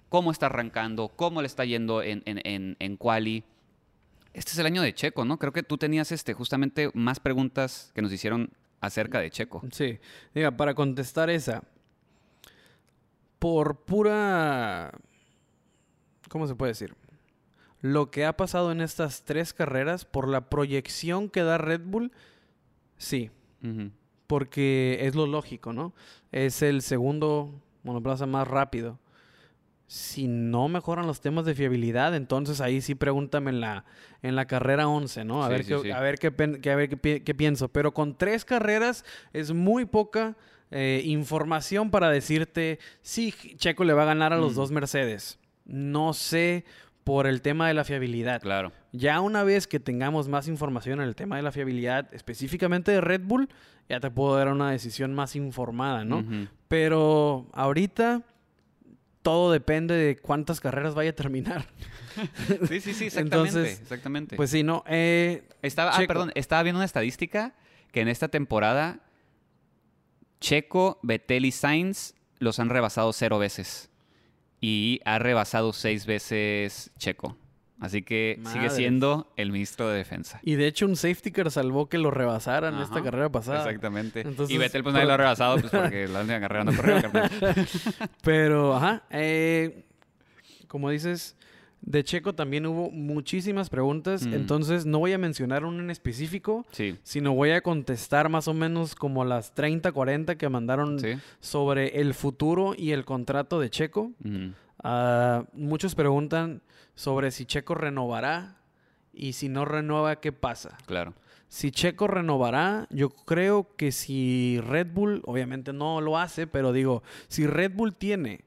cómo está arrancando, cómo le está yendo en, en, en, en quali. Este es el año de Checo, ¿no? Creo que tú tenías este, justamente más preguntas que nos hicieron acerca de Checo. Sí. Diga, para contestar esa, por pura... ¿Cómo se puede decir? Lo que ha pasado en estas tres carreras, por la proyección que da Red Bull, sí. Porque es lo lógico, ¿no? Es el segundo monoplaza más rápido. Si no mejoran los temas de fiabilidad, entonces ahí sí pregúntame en la, en la carrera 11, ¿no? A Sí, ver, sí, qué, sí. a ver, qué, a ver qué, pi- qué pienso. Pero con tres carreras es muy poca eh, información para decirte si Checo le va a ganar a los Mm. dos Mercedes. No sé por el tema de la fiabilidad. Claro. Ya una vez que tengamos más información en el tema de la fiabilidad, específicamente de Red Bull, ya te puedo dar una decisión más informada, ¿no? Pero ahorita todo depende de cuántas carreras vaya a terminar. Sí, sí, sí, exactamente. Entonces, exactamente. Pues sí, no. eh, Estaba, ah, perdón, estaba viendo una estadística que en esta temporada Checo, Vettel y Sainz los han rebasado cero veces. Y ha rebasado seis veces Checo. Así que sigue siendo el ministro de Defensa. y de hecho un safety car salvó que lo rebasaran Ajá, esta carrera pasada. Exactamente. Entonces, y Vettel pues nadie lo ha rebasado pues porque la última carrera no corrió. Pero, ajá. eh, como dices, de Checo también hubo muchísimas preguntas. Mm. Entonces no voy a mencionar uno en específico. Sí. sino voy a contestar más o menos como las 30, 40 que mandaron Sí. sobre el futuro y el contrato de Checo. Ah, muchos preguntan sobre si Checo renovará y si no renueva, ¿qué pasa? Claro. Si Checo renovará, yo creo que si Red Bull, obviamente no lo hace, pero digo, si Red Bull tiene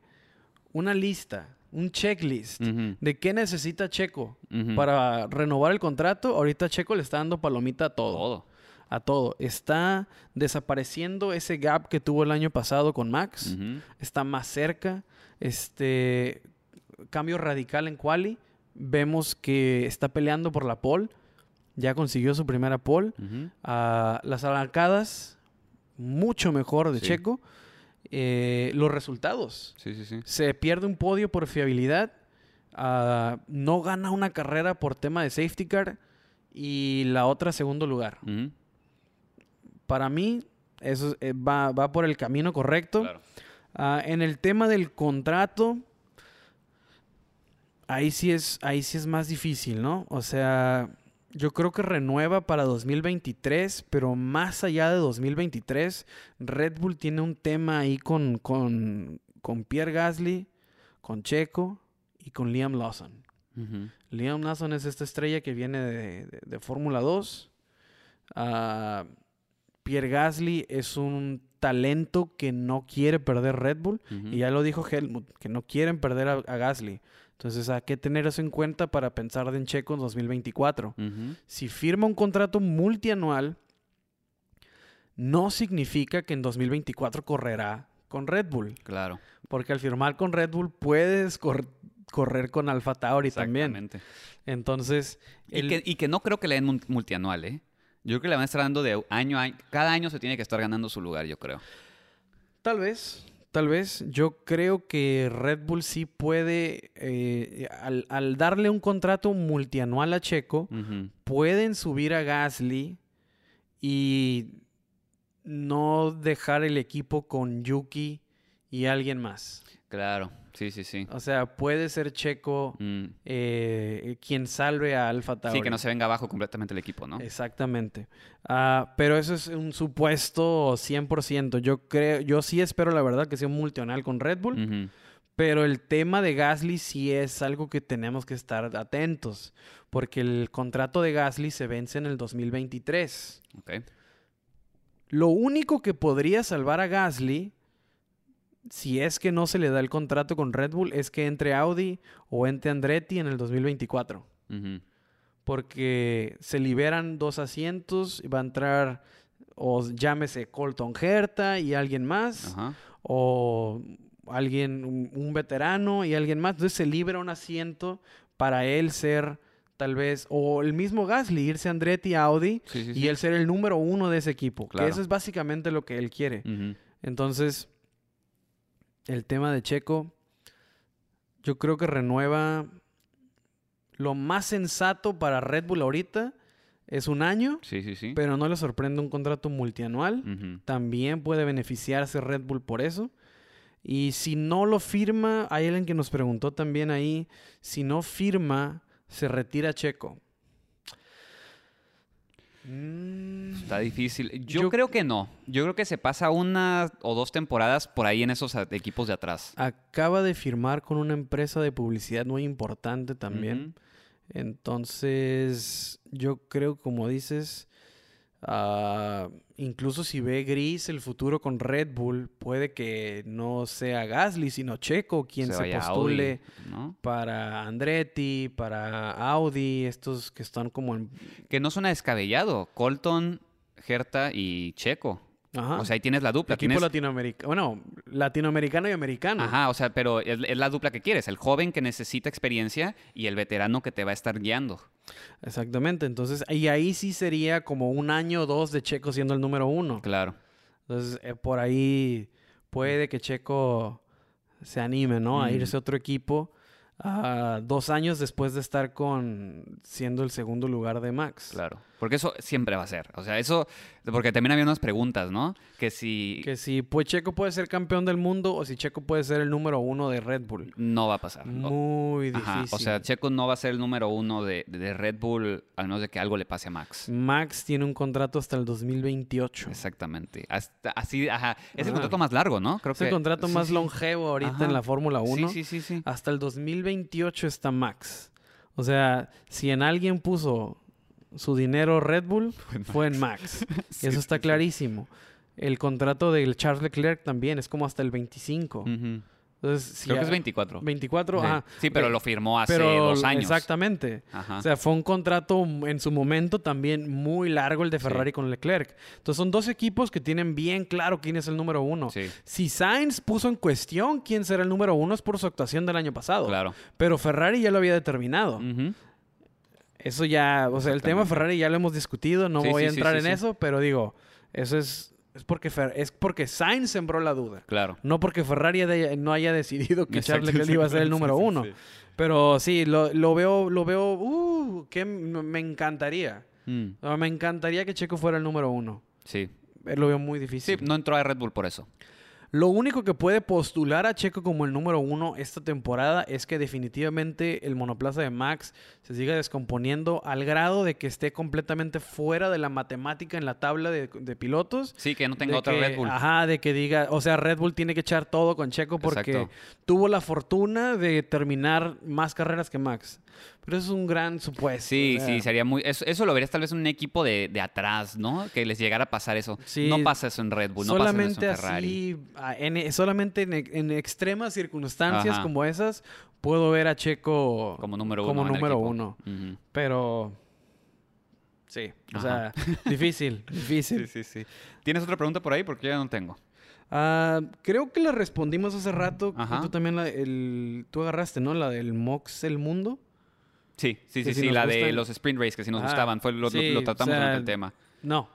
una lista, un checklist de qué necesita Checo para renovar el contrato, ahorita Checo le está dando palomita a todo todo. a todo. Está desapareciendo ese gap que tuvo el año pasado con Max. Está más cerca. Este cambio radical en quali. Vemos que está peleando por la pole. Ya consiguió su primera pole. Las arrancadas mucho mejor de Sí. Checo. Eh, los resultados. Sí, sí, sí. Se pierde un podio por fiabilidad. Ah, no gana una carrera por tema de safety car. Y la otra segundo lugar para mí, eso eh, va, va por el camino correcto. Claro. Ah, en el tema del contrato, ahí sí, es, ahí sí es más difícil, ¿no? O sea, yo creo que renueva para 2023, pero más allá de 2023, Red Bull tiene un tema ahí con, con, con Pierre Gasly, con Checo y con Liam Lawson. Liam Lawson es esta estrella que viene de, de- de Fórmula 2. Ah, Pierre Gasly es un talento que no quiere perder Red Bull. Y ya lo dijo Helmut, que no quieren perder a, a Gasly. Entonces hay que tener eso en cuenta para pensar en Checo en 2024. Ujú. Si firma un contrato multianual, no significa que en 2024 correrá con Red Bull. Claro. Porque al firmar con Red Bull puedes cor- correr con Alfa Tauri también. Exactamente. Entonces, Y, el- que, y que no creo que le den multianual, ¿eh? Yo creo que le van a estar dando de año a año. Cada año se tiene que estar ganando su lugar, yo creo. tal vez, tal vez, yo creo que Red Bull sí puede, eh, al, al darle un contrato multianual a Checo, pueden subir a Gasly y no dejar el equipo con Yuki y alguien más. Claro. Sí, sí, sí. O sea, puede ser Checo Mm. eh, quien salve a Alfa Tauri. Sí, que no se venga abajo completamente el equipo, ¿no? Exactamente. Ah, pero eso es un supuesto 100%. Yo creo, yo sí espero la verdad que sea un multianual con Red Bull, pero el tema de Gasly sí es algo que tenemos que estar atentos, porque el contrato de Gasly se vence en el 2023. Ok. Lo único que podría salvar a Gasly, si es que no se le da el contrato con Red Bull, es que entre Audi o entre Andretti en el 2024. Ujú. porque se liberan dos asientos y va a entrar o llámese Colton Herta y alguien más o alguien un, un veterano y alguien más entonces se libera un asiento para él ser tal vez o el mismo Gasly irse a Andretti Audi Sí, sí, y sí. él ser el número uno de ese equipo Claro. que eso es básicamente lo que él quiere entonces el tema de Checo yo creo que renueva lo más sensato para Red Bull ahorita es un año, Sí, sí, sí. pero no le sorprende un contrato multianual. También puede beneficiarse Red Bull por eso. Y si no lo firma, hay alguien que nos preguntó también ahí, si no firma, se retira Checo. Mm, Está difícil. Yo, Yo- creo que no. Yo creo que se pasa una o dos temporadas por ahí en esos equipos de atrás. acaba de firmar con una empresa de publicidad muy importante también. Entonces, yo creo, como dices, ah, incluso si ve gris el futuro con Red Bull, puede que no sea Gasly, sino Checo quien se, postule Audi, ¿no? para Andretti, para Audi, estos que están como en... Que no suena descabellado. Colton, Herta y Checo. Ajá. O sea, ahí tienes la dupla. equipo tienes- latinoamericano. Bueno, latinoamericano y americano. Ajá, o sea, pero es, es la dupla que quieres. El joven que necesita experiencia y el veterano que te va a estar guiando. Exactamente. Entonces, y ahí sí sería como un año o dos de Checo siendo el número uno. Claro. Entonces, eh, por ahí puede que Checo se anime, ¿no? A irse a otro equipo ah, dos años después de estar con siendo el segundo lugar de Max. Claro. Porque eso siempre va a ser. O sea, eso. Porque también había unas preguntas, ¿no? Que si. Que si pues Checo puede ser campeón del mundo o si Checo puede ser el número uno de Red Bull. No va a pasar. Muy difícil. O sea, Checo no va a ser el número uno de, de Red Bull, al menos de que algo le pase a Max. Max tiene un contrato hasta el 2028. Exactamente. Hasta, así, ajá. Es el Ajá. contrato más largo, ¿no? Creo Es el que. contrato sí, más sí. longevo ahorita Ajá. en la Fórmula 1. Sí, sí, sí, sí. Hasta el 2028 está Max. O sea, si en alguien puso su dinero Red Bull, fue en Max. Sí, Eso está clarísimo. El contrato del Charles Leclerc también es como hasta el 25. Ujú. Entonces, si Creo que es 24. 24, Sí. ajá. Sí, pero lo firmó hace Pero dos años. Exactamente. Ajá. O sea, fue un contrato en su momento también muy largo el de Sí. Ferrari con Leclerc. Entonces son dos equipos que tienen bien claro quién es el número uno. sí, Si Sainz puso en cuestión quién será el número uno es por su actuación del año pasado. claro. Pero Ferrari ya lo había determinado. Ujú. Eso ya, o sea, el tema. Ferrari ya lo hemos discutido, no Sí, voy sí, a sí, entrar sí, en sí. eso, pero digo, eso es, es porque Fer- es porque Sainz sembró la duda. Claro. No porque Ferrari no haya decidido que Charles Leclerc iba a ser el sí, número sí, uno. sí. Pero sí, lo, lo veo, lo veo, uh, que me encantaría. Mm, Me encantaría que Checo fuera el número uno. Sí. Eh, Lo veo muy Sí, difícil. no entró a Red Bull por eso. Lo único que puede postular a Checo como el número uno esta temporada es que definitivamente el monoplaza de Max se siga descomponiendo al grado de que esté completamente fuera de la matemática en la tabla de, de pilotos. Sí, que no tenga otra que- Red Bull. Ajá, de que diga, o sea, Red Bull tiene que echar todo con Checo porque Exacto. tuvo la fortuna de terminar más carreras que Max. Pero eso es un gran supuesto. Sí, o sea, sí, sería muy... Eso, eso lo verías tal vez en un equipo de, de atrás, ¿no? Que les llegara a pasar eso. Sí. no pasa eso en Red Bull, no pasa eso en Ferrari. así, en- solamente en, en extremas circunstancias Ajá. como esas, puedo ver a Checo Como número uno. como número uno. Pero sí, o Ajá. sea, difícil, difícil. Sí, sí, sí. ¿Tienes otra pregunta por ahí? Porque yo ya no tengo. Ah, creo que la respondimos hace rato. Ajá. Tú también la, el, tú agarraste, ¿no? La del Mox el mundo. Sí, sí, sí, sí. La de los sprint race que sí nos Ah, gustaban. Fue, lo, sí, lo o tratamos sea, durante el tema. No.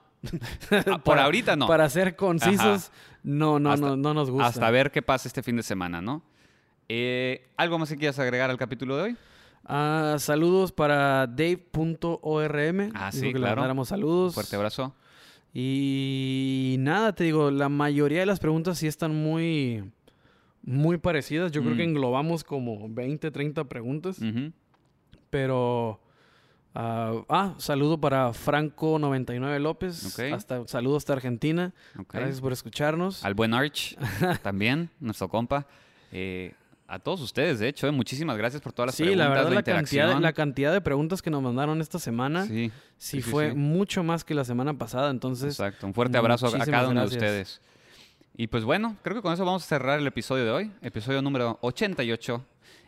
Ah, por ahorita no. Para ser concisos, no, no, Hasta- no, no nos gusta. Hasta ver qué pasa este fin de semana, ¿no? Eh, ¿Algo más que quieras agregar al capítulo de hoy? Ah, saludos para Dave.orm. Ah, sí, que le claro. mandáramos saludos. Fuerte abrazo. Y nada, te digo, la mayoría de las preguntas sí están muy, muy parecidas. Yo creo Mm. que englobamos como 20, 30 preguntas. Ujú. Pero. ah, ah, saludo para Franco99 López. Ok. Hasta, saludos hasta Argentina. Gracias por escucharnos. Al buen Arch también, nuestro compa. Eh, a todos ustedes, de hecho, eh, muchísimas gracias por todas las sí, preguntas, la verdad, la, cantidad, de- la cantidad de preguntas que nos mandaron esta semana sí, Sí, sí, sí, fue sí. mucho más que la semana pasada. Entonces, exacto. Un fuerte abrazo a cada uno gracias. de ustedes. Y pues bueno, creo que con eso vamos a cerrar el episodio de hoy, episodio número 88.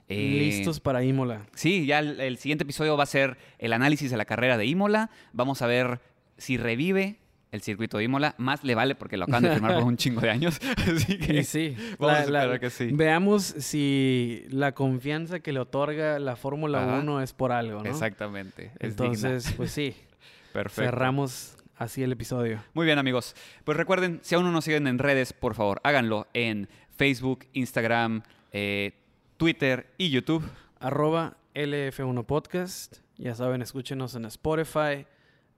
Eh, listos para Imola. Sí, ya el, el siguiente episodio va a ser el análisis de la carrera de Imola. Vamos a ver si revive el circuito de Imola. Más le vale porque lo acaban de firmar por un chingo de años. Así que Y sí, vamos la- a la- que sí. veamos si la confianza que le otorga la Fórmula Ajá. 1 es por algo, ¿no? Exactamente. es digna. Entonces, pues sí, Perfecto. cerramos así el episodio. Muy bien, amigos. Pues recuerden, si aún no nos siguen en redes, por favor, háganlo en Facebook, Instagram, eh, Twitter y YouTube. Arroba LF1 Podcast. Ya saben, escúchenos en Spotify,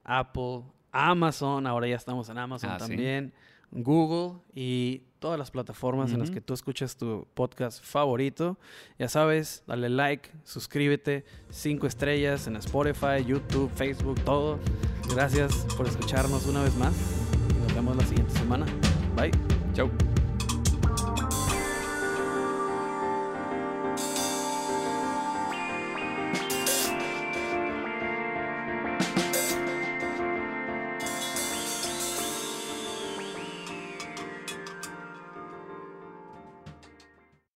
Apple, Amazon. Ahora ya estamos en Amazon Ah, sí. también. Google y todas las plataformas en las que tú escuchas tu podcast favorito. Ya sabes, dale like, suscríbete, cinco estrellas en Spotify, YouTube, Facebook, todo. Gracias por escucharnos una vez más. Nos vemos la siguiente semana. Bye. Chau.